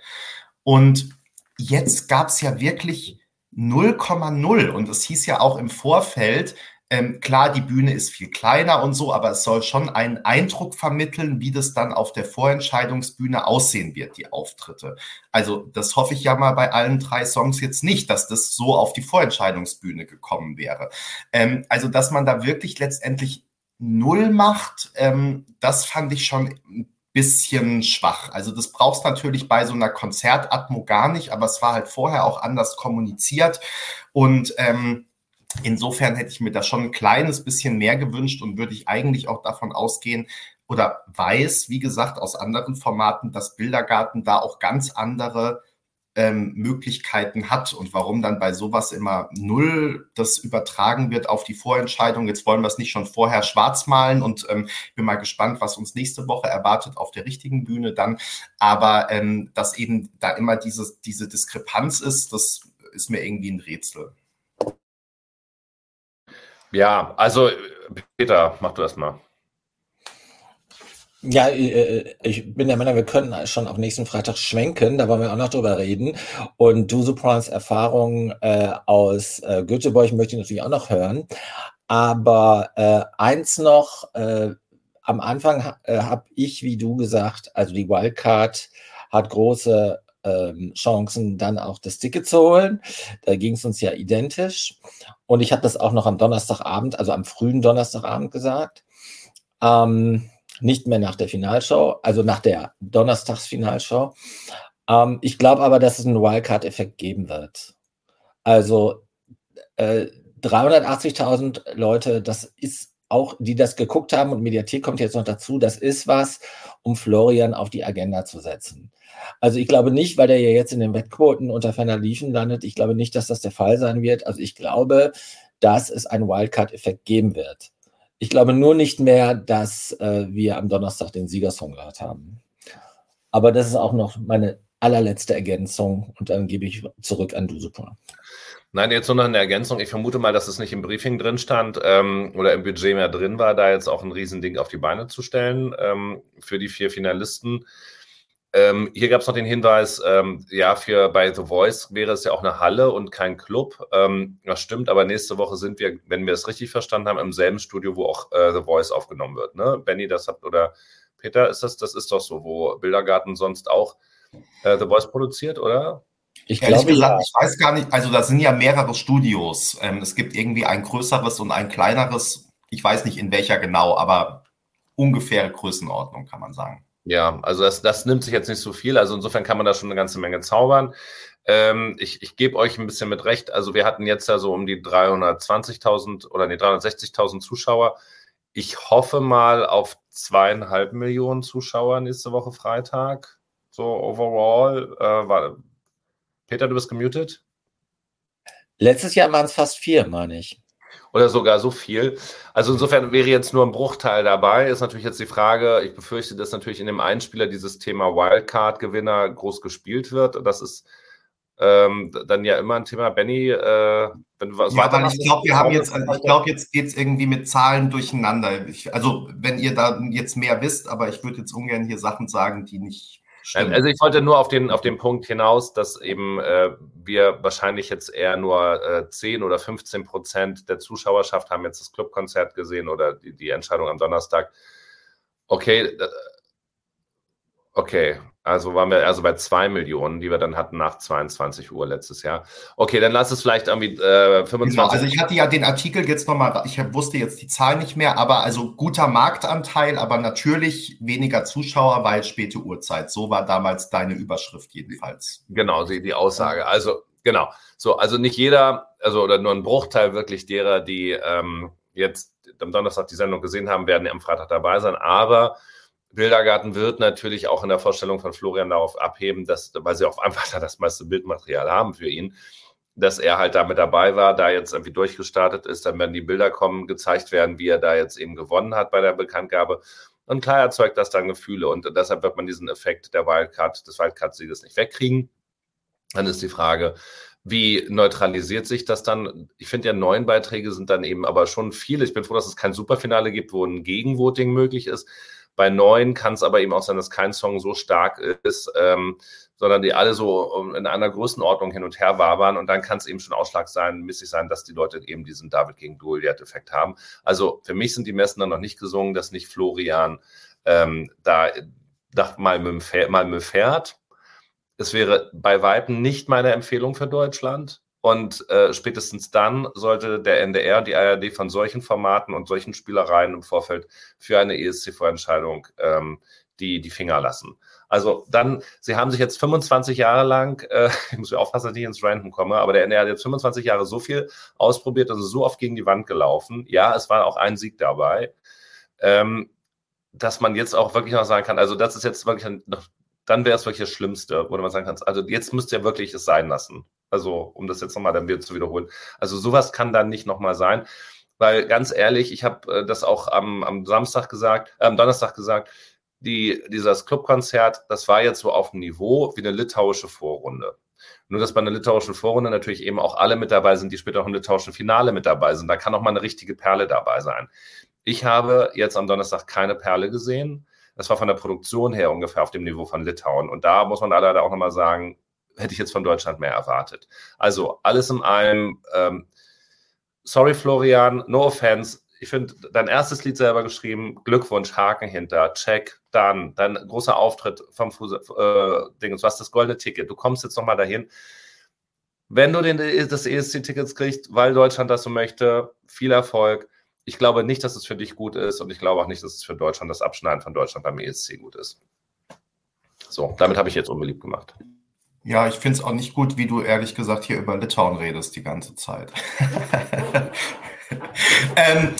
Und jetzt gab es ja wirklich 0,0 und es hieß ja auch im Vorfeld, ähm, klar, die Bühne ist viel kleiner und so, aber es soll schon einen Eindruck vermitteln, wie das dann auf der Vorentscheidungsbühne aussehen wird, die Auftritte. Also das hoffe ich ja mal bei allen drei Songs jetzt nicht, dass das so auf die Vorentscheidungsbühne gekommen wäre. Ähm, also dass man da wirklich letztendlich null macht, ähm, das fand ich schon ein bisschen schwach. Also das brauchst natürlich bei so einer Konzertatmo gar nicht, aber es war halt vorher auch anders kommuniziert und ähm, Insofern hätte ich mir da schon ein kleines bisschen mehr gewünscht und würde ich eigentlich auch davon ausgehen oder weiß, wie gesagt, aus anderen Formaten, dass Bildergarten da auch ganz andere ähm, Möglichkeiten hat und warum dann bei sowas immer null das übertragen wird auf die Vorentscheidung. Jetzt wollen wir es nicht schon vorher schwarz malen und ähm, bin mal gespannt, was uns nächste Woche erwartet auf der richtigen Bühne dann. Aber ähm, dass eben da immer dieses, diese Diskrepanz ist, das ist mir irgendwie ein Rätsel. Ja, also Peter, mach du das mal. Ja, äh, ich bin der Meinung, wir können schon auf nächsten Freitag schwenken, da wollen wir auch noch drüber reden. Und du Soprans Erfahrungen äh, aus äh, Göteborg möchte ich natürlich auch noch hören. Aber äh, eins noch, äh, am Anfang äh, habe ich, wie du gesagt, also die Wildcard hat große ähm, Chancen, dann auch das Ticket zu holen. Da ging es uns ja identisch. Und ich habe das auch noch am Donnerstagabend, also am frühen Donnerstagabend gesagt. Ähm, nicht mehr nach der Finalshow, also nach der Donnerstagsfinalshow. Ähm, ich glaube aber, dass es einen Wildcard-Effekt geben wird. Also äh, 380.000 Leute, das ist auch, die das geguckt haben und Mediathek kommt jetzt noch dazu, das ist was, um Florian auf die Agenda zu setzen. Also ich glaube nicht, weil der ja jetzt in den Wettquoten unter ferner Liefen landet, ich glaube nicht, dass das der Fall sein wird. Also ich glaube, dass es einen Wildcard-Effekt geben wird. Ich glaube nur nicht mehr, dass äh, wir am Donnerstag den Siegersong gehört haben. Aber das ist auch noch meine allerletzte Ergänzung und dann gebe ich zurück an du super. Nein, jetzt nur noch eine Ergänzung. Ich vermute mal, dass es nicht im Briefing drin stand ähm, oder im Budget mehr drin war, da jetzt auch ein Riesending auf die Beine zu stellen ähm, für die vier Finalisten. Ähm, hier gab es noch den Hinweis, ähm, ja, für bei The Voice wäre es ja auch eine Halle und kein Club. Ähm, das stimmt, aber nächste Woche sind wir, wenn wir es richtig verstanden haben, im selben Studio, wo auch äh, The Voice aufgenommen wird. Ne? Benny, das habt, oder Peter, ist das, das ist doch so, wo Bildergarten sonst auch äh, The Voice produziert, oder? Ich Ehrlich glaube, gesagt, ja. ich weiß gar nicht, also da sind ja mehrere Studios. Ähm, es gibt irgendwie ein größeres und ein kleineres. Ich weiß nicht in welcher genau, aber ungefähre Größenordnung kann man sagen. Ja, also das, das nimmt sich jetzt nicht so viel. Also insofern kann man da schon eine ganze Menge zaubern. Ähm, ich ich gebe euch ein bisschen mit recht. Also wir hatten jetzt ja so um die 320.000 oder nee, 360.000 Zuschauer. Ich hoffe mal auf zweieinhalb Millionen Zuschauer nächste Woche Freitag. So overall. Äh, war, Peter, du bist gemutet? Letztes Jahr waren es fast vier, meine ich. Oder sogar so viel. Also insofern wäre jetzt nur ein Bruchteil dabei. Ist natürlich jetzt die Frage, ich befürchte, dass natürlich in dem Einspieler dieses Thema Wildcard-Gewinner groß gespielt wird. Das ist ähm, dann ja immer ein Thema. Benny, äh, wenn du was ja, weiter ich glaube, wir haben jetzt, ich glaube, jetzt geht es irgendwie mit Zahlen durcheinander. Ich, also, wenn ihr da jetzt mehr wisst, aber ich würde jetzt ungern hier Sachen sagen, die nicht Stimmt. Also ich wollte nur auf den, auf den Punkt hinaus, dass eben äh, wir wahrscheinlich jetzt eher nur äh, 10 oder 15 Prozent der Zuschauerschaft haben jetzt das Clubkonzert gesehen oder die, die Entscheidung am Donnerstag. Okay, äh, okay, also waren wir also bei zwei Millionen, die wir dann hatten nach 22 Uhr letztes Jahr. Okay, dann lass es vielleicht irgendwie äh, 25. Genau, also ich hatte ja den Artikel jetzt nochmal, ich wusste jetzt die Zahl nicht mehr, aber also guter Marktanteil, aber natürlich weniger Zuschauer, weil späte Uhrzeit. So war damals deine Überschrift jedenfalls. Genau, die, die Aussage. Also genau. So, also nicht jeder, also oder nur ein Bruchteil wirklich derer, die ähm, jetzt am Donnerstag die Sendung gesehen haben, werden am Freitag dabei sein, aber Bildergarten wird natürlich auch in der Vorstellung von Florian darauf abheben, dass, weil sie auch einfach da das meiste Bildmaterial haben für ihn, dass er halt damit dabei war, da jetzt irgendwie durchgestartet ist, dann werden die Bilder kommen, gezeigt werden, wie er da jetzt eben gewonnen hat bei der Bekanntgabe. Und klar erzeugt das dann Gefühle und deshalb wird man diesen Effekt der Wildcard, des Wildcard-Sieges nicht wegkriegen. Dann ist die Frage, wie neutralisiert sich das dann? Ich finde ja, neun Beiträge sind dann eben aber schon viele. Ich bin froh, dass es kein Superfinale gibt, wo ein Gegenvoting möglich ist. Bei neuen kann es aber eben auch sein, dass kein Song so stark ist, ähm, sondern die alle so in einer Größenordnung hin und her wabern und dann kann es eben schon Ausschlag sein, missig sein, dass die Leute eben diesen David gegen Goliath-Effekt haben. Also für mich sind die Messen dann noch nicht gesungen, dass nicht Florian ähm, da dachte mal mit, dem Pferd, mal mit dem Pferd. Es wäre bei Weitem nicht meine Empfehlung für Deutschland. Und äh, spätestens dann sollte der NDR die ARD von solchen Formaten und solchen Spielereien im Vorfeld für eine ESC-Vorentscheidung ähm, die, die Finger lassen. Also dann, Sie haben sich jetzt 25 Jahre lang, äh, ich muss aufpassen, dass ich ins Random komme, aber der NDR hat jetzt 25 Jahre so viel ausprobiert ist so oft gegen die Wand gelaufen. Ja, es war auch ein Sieg dabei. Ähm, dass man jetzt auch wirklich noch sagen kann, also das ist jetzt wirklich noch, dann wäre es wirklich das Schlimmste, wo man sagen kann, also jetzt müsst ihr wirklich es sein lassen. Also, um das jetzt nochmal dann wieder zu wiederholen. Also sowas kann dann nicht nochmal sein. Weil ganz ehrlich, ich habe äh, das auch am, am Samstag gesagt, äh, am Donnerstag gesagt, die, dieses Clubkonzert, das war jetzt so auf dem Niveau wie eine litauische Vorrunde. Nur, dass bei einer litauischen Vorrunde natürlich eben auch alle mit dabei sind, die später auch im litauischen Finale mit dabei sind. Da kann auch mal eine richtige Perle dabei sein. Ich habe jetzt am Donnerstag keine Perle gesehen. Das war von der Produktion her ungefähr auf dem Niveau von Litauen. Und da muss man leider auch nochmal sagen, hätte ich jetzt von Deutschland mehr erwartet. Also alles in allem, ähm, sorry Florian, no offense. Ich finde, dein erstes Lied selber geschrieben, Glückwunsch, Haken hinter, check, dann, dein großer Auftritt vom Fuse, äh, Ding, du hast das goldene Ticket, du kommst jetzt nochmal dahin. Wenn du den, das ESC-Ticket kriegst, weil Deutschland das so möchte, viel Erfolg ich glaube nicht, dass es für dich gut ist und ich glaube auch nicht, dass es für Deutschland das Abschneiden von Deutschland beim ESC gut ist. So, damit habe ich jetzt unbeliebt gemacht. Ja, ich finde es auch nicht gut, wie du ehrlich gesagt hier über Litauen redest die ganze Zeit. ähm,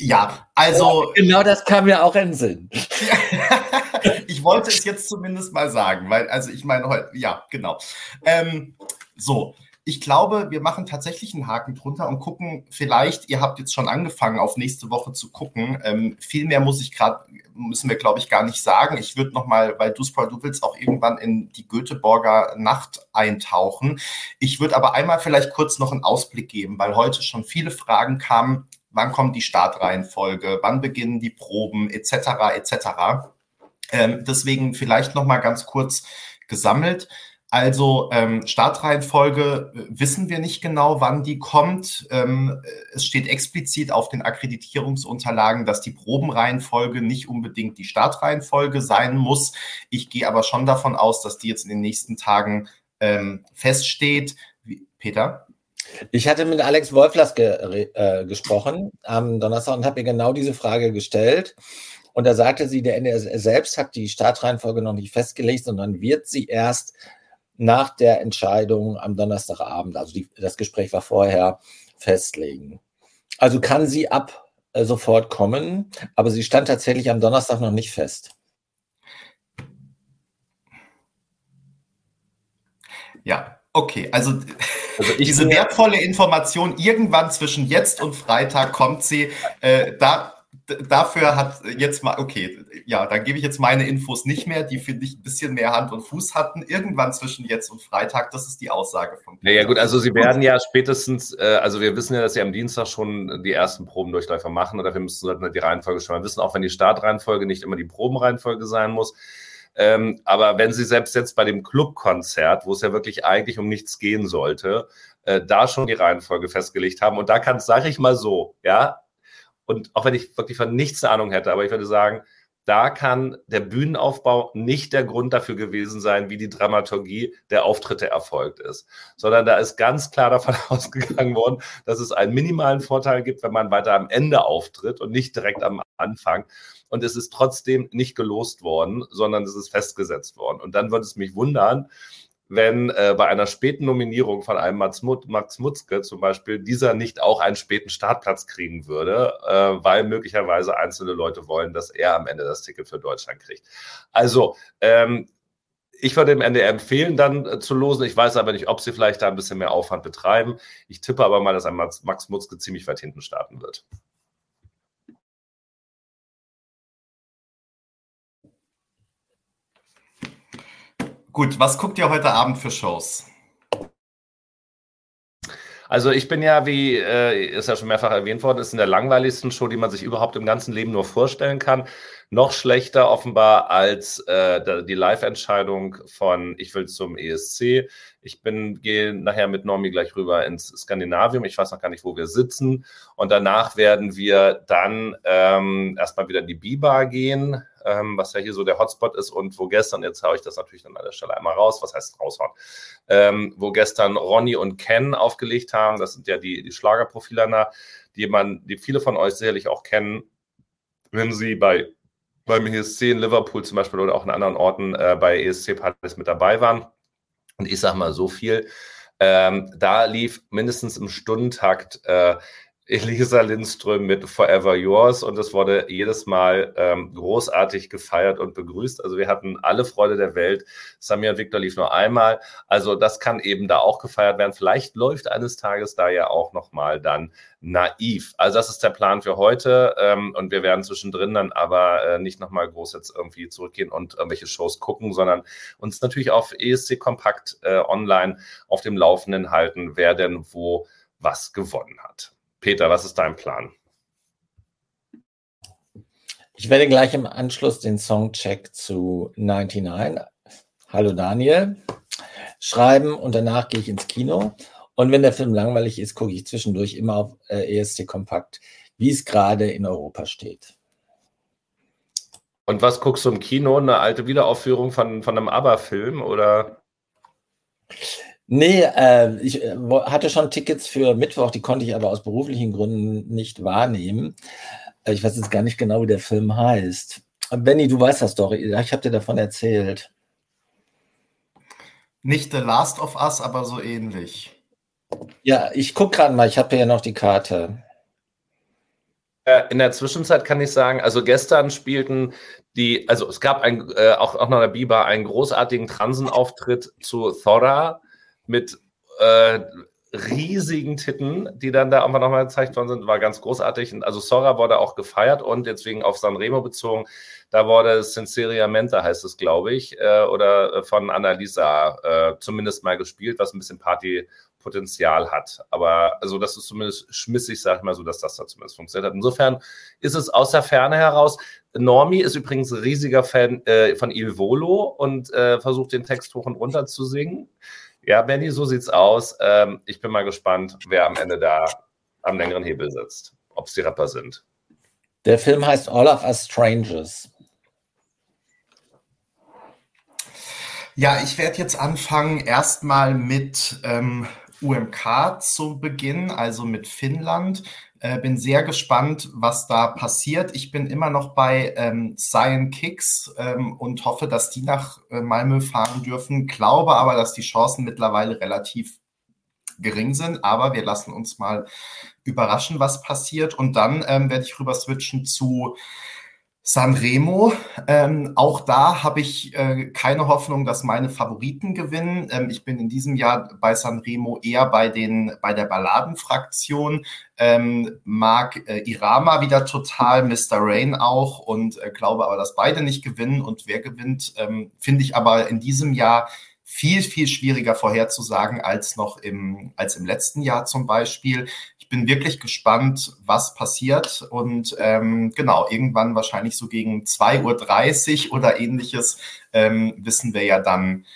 ja, also. Genau das kam mir auch in den Sinn. ich wollte es jetzt zumindest mal sagen, weil, also ich meine heute, ja, genau. Ähm, so, ich glaube, wir machen tatsächlich einen Haken drunter und gucken, vielleicht, ihr habt jetzt schon angefangen, auf nächste Woche zu gucken. Ähm, viel mehr muss ich gerade, müssen wir, glaube ich, gar nicht sagen. Ich würde nochmal, weil du, du willst auch irgendwann in die Göteborger Nacht eintauchen. Ich würde aber einmal vielleicht kurz noch einen Ausblick geben, weil heute schon viele Fragen kamen. Wann kommt die Startreihenfolge? Wann beginnen die Proben? Etc. etc. Ähm, deswegen vielleicht nochmal ganz kurz gesammelt. Also ähm, Startreihenfolge äh, wissen wir nicht genau, wann die kommt. Ähm, es steht explizit auf den Akkreditierungsunterlagen, dass die Probenreihenfolge nicht unbedingt die Startreihenfolge sein muss. Ich gehe aber schon davon aus, dass die jetzt in den nächsten Tagen ähm, feststeht. Wie, Peter? Ich hatte mit Alex Wolflas ge äh, gesprochen am Donnerstag und habe mir genau diese Frage gestellt. Und da sagte sie, der NDR selbst hat die Startreihenfolge noch nicht festgelegt, sondern wird sie erst nach der Entscheidung am Donnerstagabend, also die, das Gespräch war vorher, festlegen. Also kann sie ab äh, sofort kommen, aber sie stand tatsächlich am Donnerstag noch nicht fest. Ja, okay. Also, also diese wertvolle Information, irgendwann zwischen jetzt und Freitag kommt sie. Äh, da dafür hat jetzt mal, okay, ja, dann gebe ich jetzt meine Infos nicht mehr, die finde ich ein bisschen mehr Hand und Fuß hatten. Irgendwann zwischen jetzt und Freitag, das ist die Aussage von. Ja, ja, gut, also Sie werden ja spätestens, äh, also wir wissen ja, dass Sie am Dienstag schon die ersten Probendurchläufer machen oder wir müssen sollten die Reihenfolge schon mal wissen, auch wenn die Startreihenfolge nicht immer die Probenreihenfolge sein muss. Ähm, aber wenn Sie selbst jetzt bei dem Clubkonzert, wo es ja wirklich eigentlich um nichts gehen sollte, äh, da schon die Reihenfolge festgelegt haben und da kann es, sage ich mal so, ja, und auch wenn ich wirklich von nichts Ahnung hätte, aber ich würde sagen, da kann der Bühnenaufbau nicht der Grund dafür gewesen sein, wie die Dramaturgie der Auftritte erfolgt ist, sondern da ist ganz klar davon ausgegangen worden, dass es einen minimalen Vorteil gibt, wenn man weiter am Ende auftritt und nicht direkt am Anfang. Und es ist trotzdem nicht gelost worden, sondern es ist festgesetzt worden. Und dann würde es mich wundern, wenn äh, bei einer späten Nominierung von einem Max, Mut, Max Mutzke zum Beispiel dieser nicht auch einen späten Startplatz kriegen würde, äh, weil möglicherweise einzelne Leute wollen, dass er am Ende das Ticket für Deutschland kriegt. Also, ähm, ich würde dem NDR empfehlen, dann äh, zu losen. Ich weiß aber nicht, ob sie vielleicht da ein bisschen mehr Aufwand betreiben. Ich tippe aber mal, dass ein Max, Max Mutzke ziemlich weit hinten starten wird. Gut, was guckt ihr heute Abend für Shows? Also ich bin ja, wie äh, ist ja schon mehrfach erwähnt worden, ist in der langweiligsten Show, die man sich überhaupt im ganzen Leben nur vorstellen kann. Noch schlechter offenbar als äh, die Live-Entscheidung von Ich will zum ESC. Ich bin gehe nachher mit Normi gleich rüber ins Skandinavium. Ich weiß noch gar nicht, wo wir sitzen. Und danach werden wir dann ähm, erstmal wieder in die Bibar gehen ähm, was ja hier so der Hotspot ist und wo gestern, jetzt haue ich das natürlich dann an der Stelle einmal raus, was heißt raushauen, ähm, wo gestern Ronny und Ken aufgelegt haben, das sind ja die, die Schlagerprofiler, die man, die viele von euch sicherlich auch kennen, wenn sie bei beim ESC in Liverpool zum Beispiel oder auch in anderen Orten äh, bei ESC-Partys mit dabei waren. Und ich sage mal so viel, ähm, da lief mindestens im Stundentakt äh, Elisa Lindström mit Forever Yours und es wurde jedes Mal ähm, großartig gefeiert und begrüßt. Also wir hatten alle Freude der Welt. Samir und Victor lief nur einmal. Also das kann eben da auch gefeiert werden. Vielleicht läuft eines Tages da ja auch nochmal dann naiv. Also das ist der Plan für heute ähm, und wir werden zwischendrin dann aber äh, nicht nochmal groß jetzt irgendwie zurückgehen und irgendwelche Shows gucken, sondern uns natürlich auf ESC Kompakt äh, online auf dem Laufenden halten, wer denn wo was gewonnen hat. Peter, was ist dein Plan? Ich werde gleich im Anschluss den Songcheck zu 99, Hallo Daniel, schreiben und danach gehe ich ins Kino. Und wenn der Film langweilig ist, gucke ich zwischendurch immer auf äh, ESC Kompakt, wie es gerade in Europa steht. Und was guckst du im Kino? Eine alte Wiederaufführung von, von einem ABBA-Film oder? Nee, äh, ich hatte schon Tickets für Mittwoch, die konnte ich aber aus beruflichen Gründen nicht wahrnehmen. Äh, ich weiß jetzt gar nicht genau, wie der Film heißt. Benny, du weißt das doch. Ich habe dir davon erzählt. Nicht The Last of Us, aber so ähnlich. Ja, ich gucke gerade mal. Ich habe ja noch die Karte. Äh, in der Zwischenzeit kann ich sagen, also gestern spielten die, also es gab ein, äh, auch, auch noch der Biber einen großartigen Transenauftritt zu Thora mit äh, riesigen Titten, die dann da einfach nochmal gezeigt worden sind, war ganz großartig. Also Sora wurde auch gefeiert und deswegen auf Sanremo bezogen, da wurde Sinceriamente, heißt es, glaube ich, äh, oder von Annalisa äh, zumindest mal gespielt, was ein bisschen Partypotenzial hat. Aber also das ist zumindest schmissig, sag ich mal so, dass das da zumindest funktioniert hat. Insofern ist es aus der Ferne heraus. Normi ist übrigens riesiger Fan äh, von Il Volo und äh, versucht den Text hoch und runter zu singen. Ja, Benny, so sieht's aus. Ähm, ich bin mal gespannt, wer am Ende da am längeren Hebel sitzt. Ob es die Rapper sind. Der Film heißt All of Us Strangers. Ja, ich werde jetzt anfangen erstmal mit ähm, UMK zu Beginn, also mit Finnland. Äh, bin sehr gespannt, was da passiert. Ich bin immer noch bei ähm, Cyan Kicks ähm, und hoffe, dass die nach äh, Malmö fahren dürfen. Glaube aber, dass die Chancen mittlerweile relativ gering sind. Aber wir lassen uns mal überraschen, was passiert. Und dann ähm, werde ich rüber switchen zu Sanremo, ähm, auch da habe ich äh, keine Hoffnung, dass meine Favoriten gewinnen. Ähm, ich bin in diesem Jahr bei Sanremo eher bei den bei der Balladenfraktion. Ähm, mag äh, Irama wieder total, Mr. Rain auch und äh, glaube aber, dass beide nicht gewinnen. Und wer gewinnt, ähm, finde ich aber in diesem Jahr viel, viel schwieriger vorherzusagen als noch im, als im letzten Jahr zum Beispiel ich bin wirklich gespannt, was passiert. Und ähm, genau, irgendwann wahrscheinlich so gegen 2.30 Uhr oder ähnliches ähm, wissen wir ja dann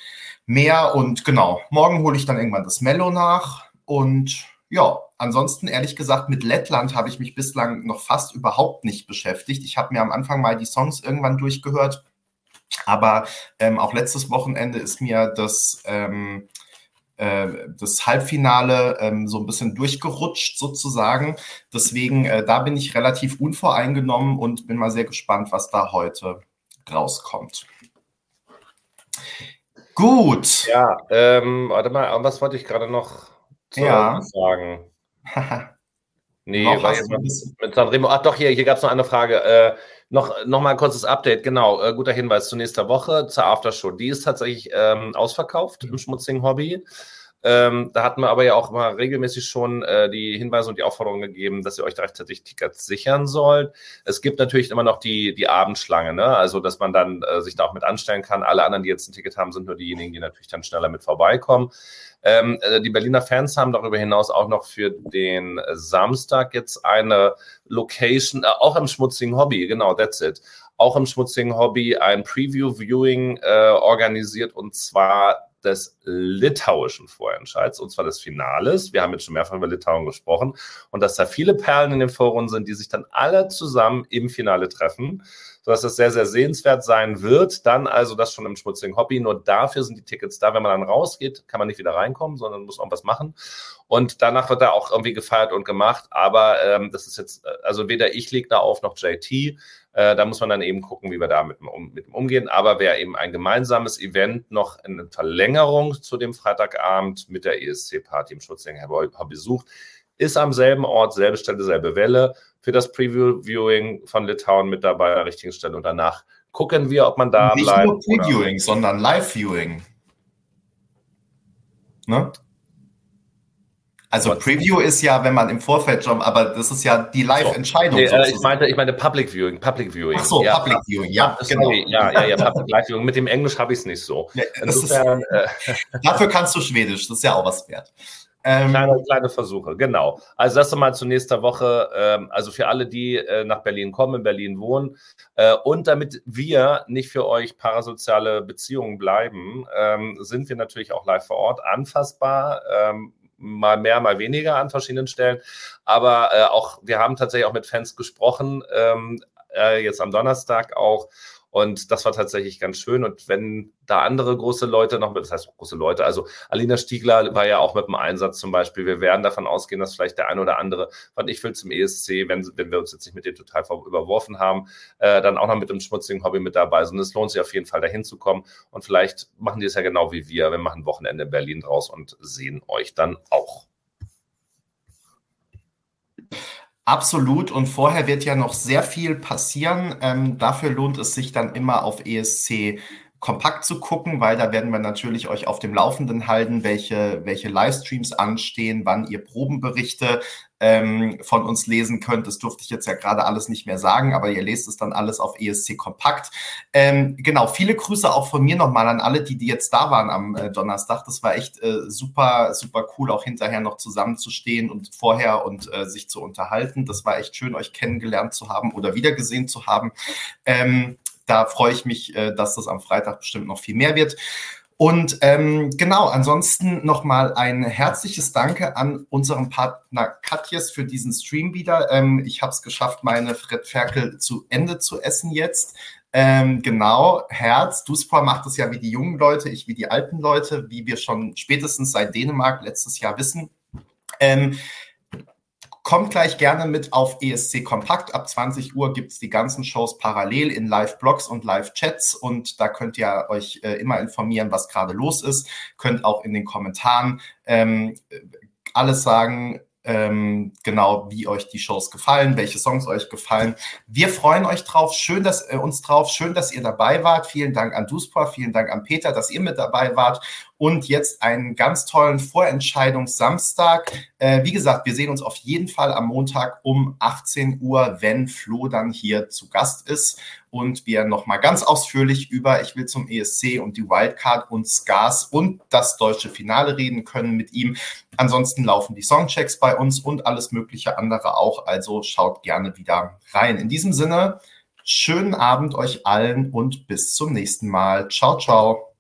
mehr. Und genau, morgen hole ich dann irgendwann das Mello nach. Und ja, ansonsten ehrlich gesagt, mit Lettland habe ich mich bislang noch fast überhaupt nicht beschäftigt. Ich habe mir am Anfang mal die Songs irgendwann durchgehört. Aber ähm, auch letztes Wochenende ist mir das ähm, äh, das Halbfinale ähm, so ein bisschen durchgerutscht sozusagen. Deswegen, äh, da bin ich relativ unvoreingenommen und bin mal sehr gespannt, was da heute rauskommt. Gut. Ja, ähm, warte mal, was wollte ich gerade noch ja. sagen? nee, war jetzt mit Sanremo. Ach doch, hier, hier gab es noch eine Frage. Äh, noch, noch mal ein kurzes Update, genau. Äh, guter Hinweis zu nächster Woche, zur Aftershow. Die ist tatsächlich ähm, ausverkauft im schmutzigen Hobby. Ähm, da hatten wir aber ja auch immer regelmäßig schon äh, die Hinweise und die Aufforderung gegeben, dass ihr euch rechtzeitig Tickets sichern sollt. Es gibt natürlich immer noch die, die Abendschlange, ne? also dass man dann äh, sich da auch mit anstellen kann. Alle anderen, die jetzt ein Ticket haben, sind nur diejenigen, die natürlich dann schneller mit vorbeikommen. Ähm, äh, die Berliner Fans haben darüber hinaus auch noch für den Samstag jetzt eine Location, äh, auch im schmutzigen Hobby, genau, that's it. Auch im schmutzigen Hobby ein Preview-Viewing äh, organisiert und zwar des litauischen Vorentscheids, und zwar des Finales. Wir haben jetzt schon mehrfach über Litauen gesprochen und dass da viele Perlen in den Foren sind, die sich dann alle zusammen im Finale treffen, sodass das sehr, sehr sehenswert sein wird. Dann also das schon im schmutzigen Hobby. Nur dafür sind die Tickets da. Wenn man dann rausgeht, kann man nicht wieder reinkommen, sondern muss irgendwas machen. Und danach wird da auch irgendwie gefeiert und gemacht. Aber ähm, das ist jetzt, also weder ich leg da auf noch JT. Äh, da muss man dann eben gucken, wie wir da mit, um, mit dem umgehen. Aber wer eben ein gemeinsames Event noch in Verlängerung zu dem Freitagabend mit der ESC-Party im Schutzling Hobby sucht, ist am selben Ort, selbe Stelle, selbe Welle für das Preview-Viewing von Litauen mit dabei an der richtigen Stelle. Und danach gucken wir, ob man da Nicht bleibt. Nicht nur Previewing, sondern Live-Viewing. Ne? Also Preview ist ja, wenn man im Vorfeld schon, aber das ist ja die Live-Entscheidung. Nee, äh, ich meinte, ich meine Public Viewing, Public Viewing. Ach so, ja, Public Viewing, ja, genau. Ja, ja, ja, Public Live Viewing. Mit dem Englisch habe ich es nicht so. Ja, Insofern, ist, äh, dafür kannst du Schwedisch, das ist ja auch was wert. Ähm, kleine, kleine Versuche, genau. Also das mal zu nächster Woche. Ähm, also für alle, die äh, nach Berlin kommen, in Berlin wohnen äh, und damit wir nicht für euch parasoziale Beziehungen bleiben, ähm, sind wir natürlich auch live vor Ort anfassbar. Mal mehr, mal weniger an verschiedenen Stellen. Aber äh, auch, wir haben tatsächlich auch mit Fans gesprochen, ähm, äh, jetzt am Donnerstag auch. Und das war tatsächlich ganz schön. Und wenn da andere große Leute noch, das heißt große Leute, also Alina Stiegler war ja auch mit dem Einsatz zum Beispiel. Wir werden davon ausgehen, dass vielleicht der eine oder andere, was ich will zum ESC, wenn, wenn wir uns jetzt nicht mit dem total überworfen haben, äh, dann auch noch mit dem schmutzigen Hobby mit dabei sind. Es lohnt sich auf jeden Fall dahin zu kommen. Und vielleicht machen die es ja genau wie wir. Wir machen Wochenende in Berlin draus und sehen euch dann auch. Absolut. Und vorher wird ja noch sehr viel passieren. Ähm, dafür lohnt es sich dann immer auf ESC kompakt zu gucken, weil da werden wir natürlich euch auf dem Laufenden halten, welche, welche Livestreams anstehen, wann ihr Probenberichte ähm, von uns lesen könnt. Das durfte ich jetzt ja gerade alles nicht mehr sagen, aber ihr lest es dann alles auf ESC Kompakt. Ähm, genau, viele Grüße auch von mir nochmal an alle, die, die jetzt da waren am äh, Donnerstag. Das war echt äh, super, super cool, auch hinterher noch zusammenzustehen und vorher und äh, sich zu unterhalten. Das war echt schön, euch kennengelernt zu haben oder wiedergesehen zu haben. Ähm, da freue ich mich, äh, dass das am Freitag bestimmt noch viel mehr wird. Und ähm, genau, ansonsten nochmal ein herzliches Danke an unseren Partner Katjes für diesen Stream wieder. Ähm, ich habe es geschafft, meine Fred Ferkel zu Ende zu essen jetzt. Ähm, genau, Herz. Duspor macht es ja wie die jungen Leute, ich wie die alten Leute, wie wir schon spätestens seit Dänemark letztes Jahr wissen. Ähm, Kommt gleich gerne mit auf ESC Kompakt. Ab 20 Uhr gibt es die ganzen Shows parallel in Live-Blogs und Live-Chats und da könnt ihr euch äh, immer informieren, was gerade los ist. Könnt auch in den Kommentaren ähm, alles sagen, ähm, genau, wie euch die Shows gefallen, welche Songs euch gefallen. Wir freuen euch drauf. Schön, dass äh, uns drauf. Schön, dass ihr dabei wart. Vielen Dank an Duspor, vielen Dank an Peter, dass ihr mit dabei wart. Und jetzt einen ganz tollen Vorentscheidungssamstag. Äh, wie gesagt, wir sehen uns auf jeden Fall am Montag um 18 Uhr, wenn Flo dann hier zu Gast ist und wir nochmal ganz ausführlich über Ich will zum ESC und die Wildcard und Scars und das deutsche Finale reden können mit ihm. Ansonsten laufen die Songchecks bei uns und alles mögliche andere auch. Also schaut gerne wieder rein. In diesem Sinne, schönen Abend euch allen und bis zum nächsten Mal. Ciao, ciao.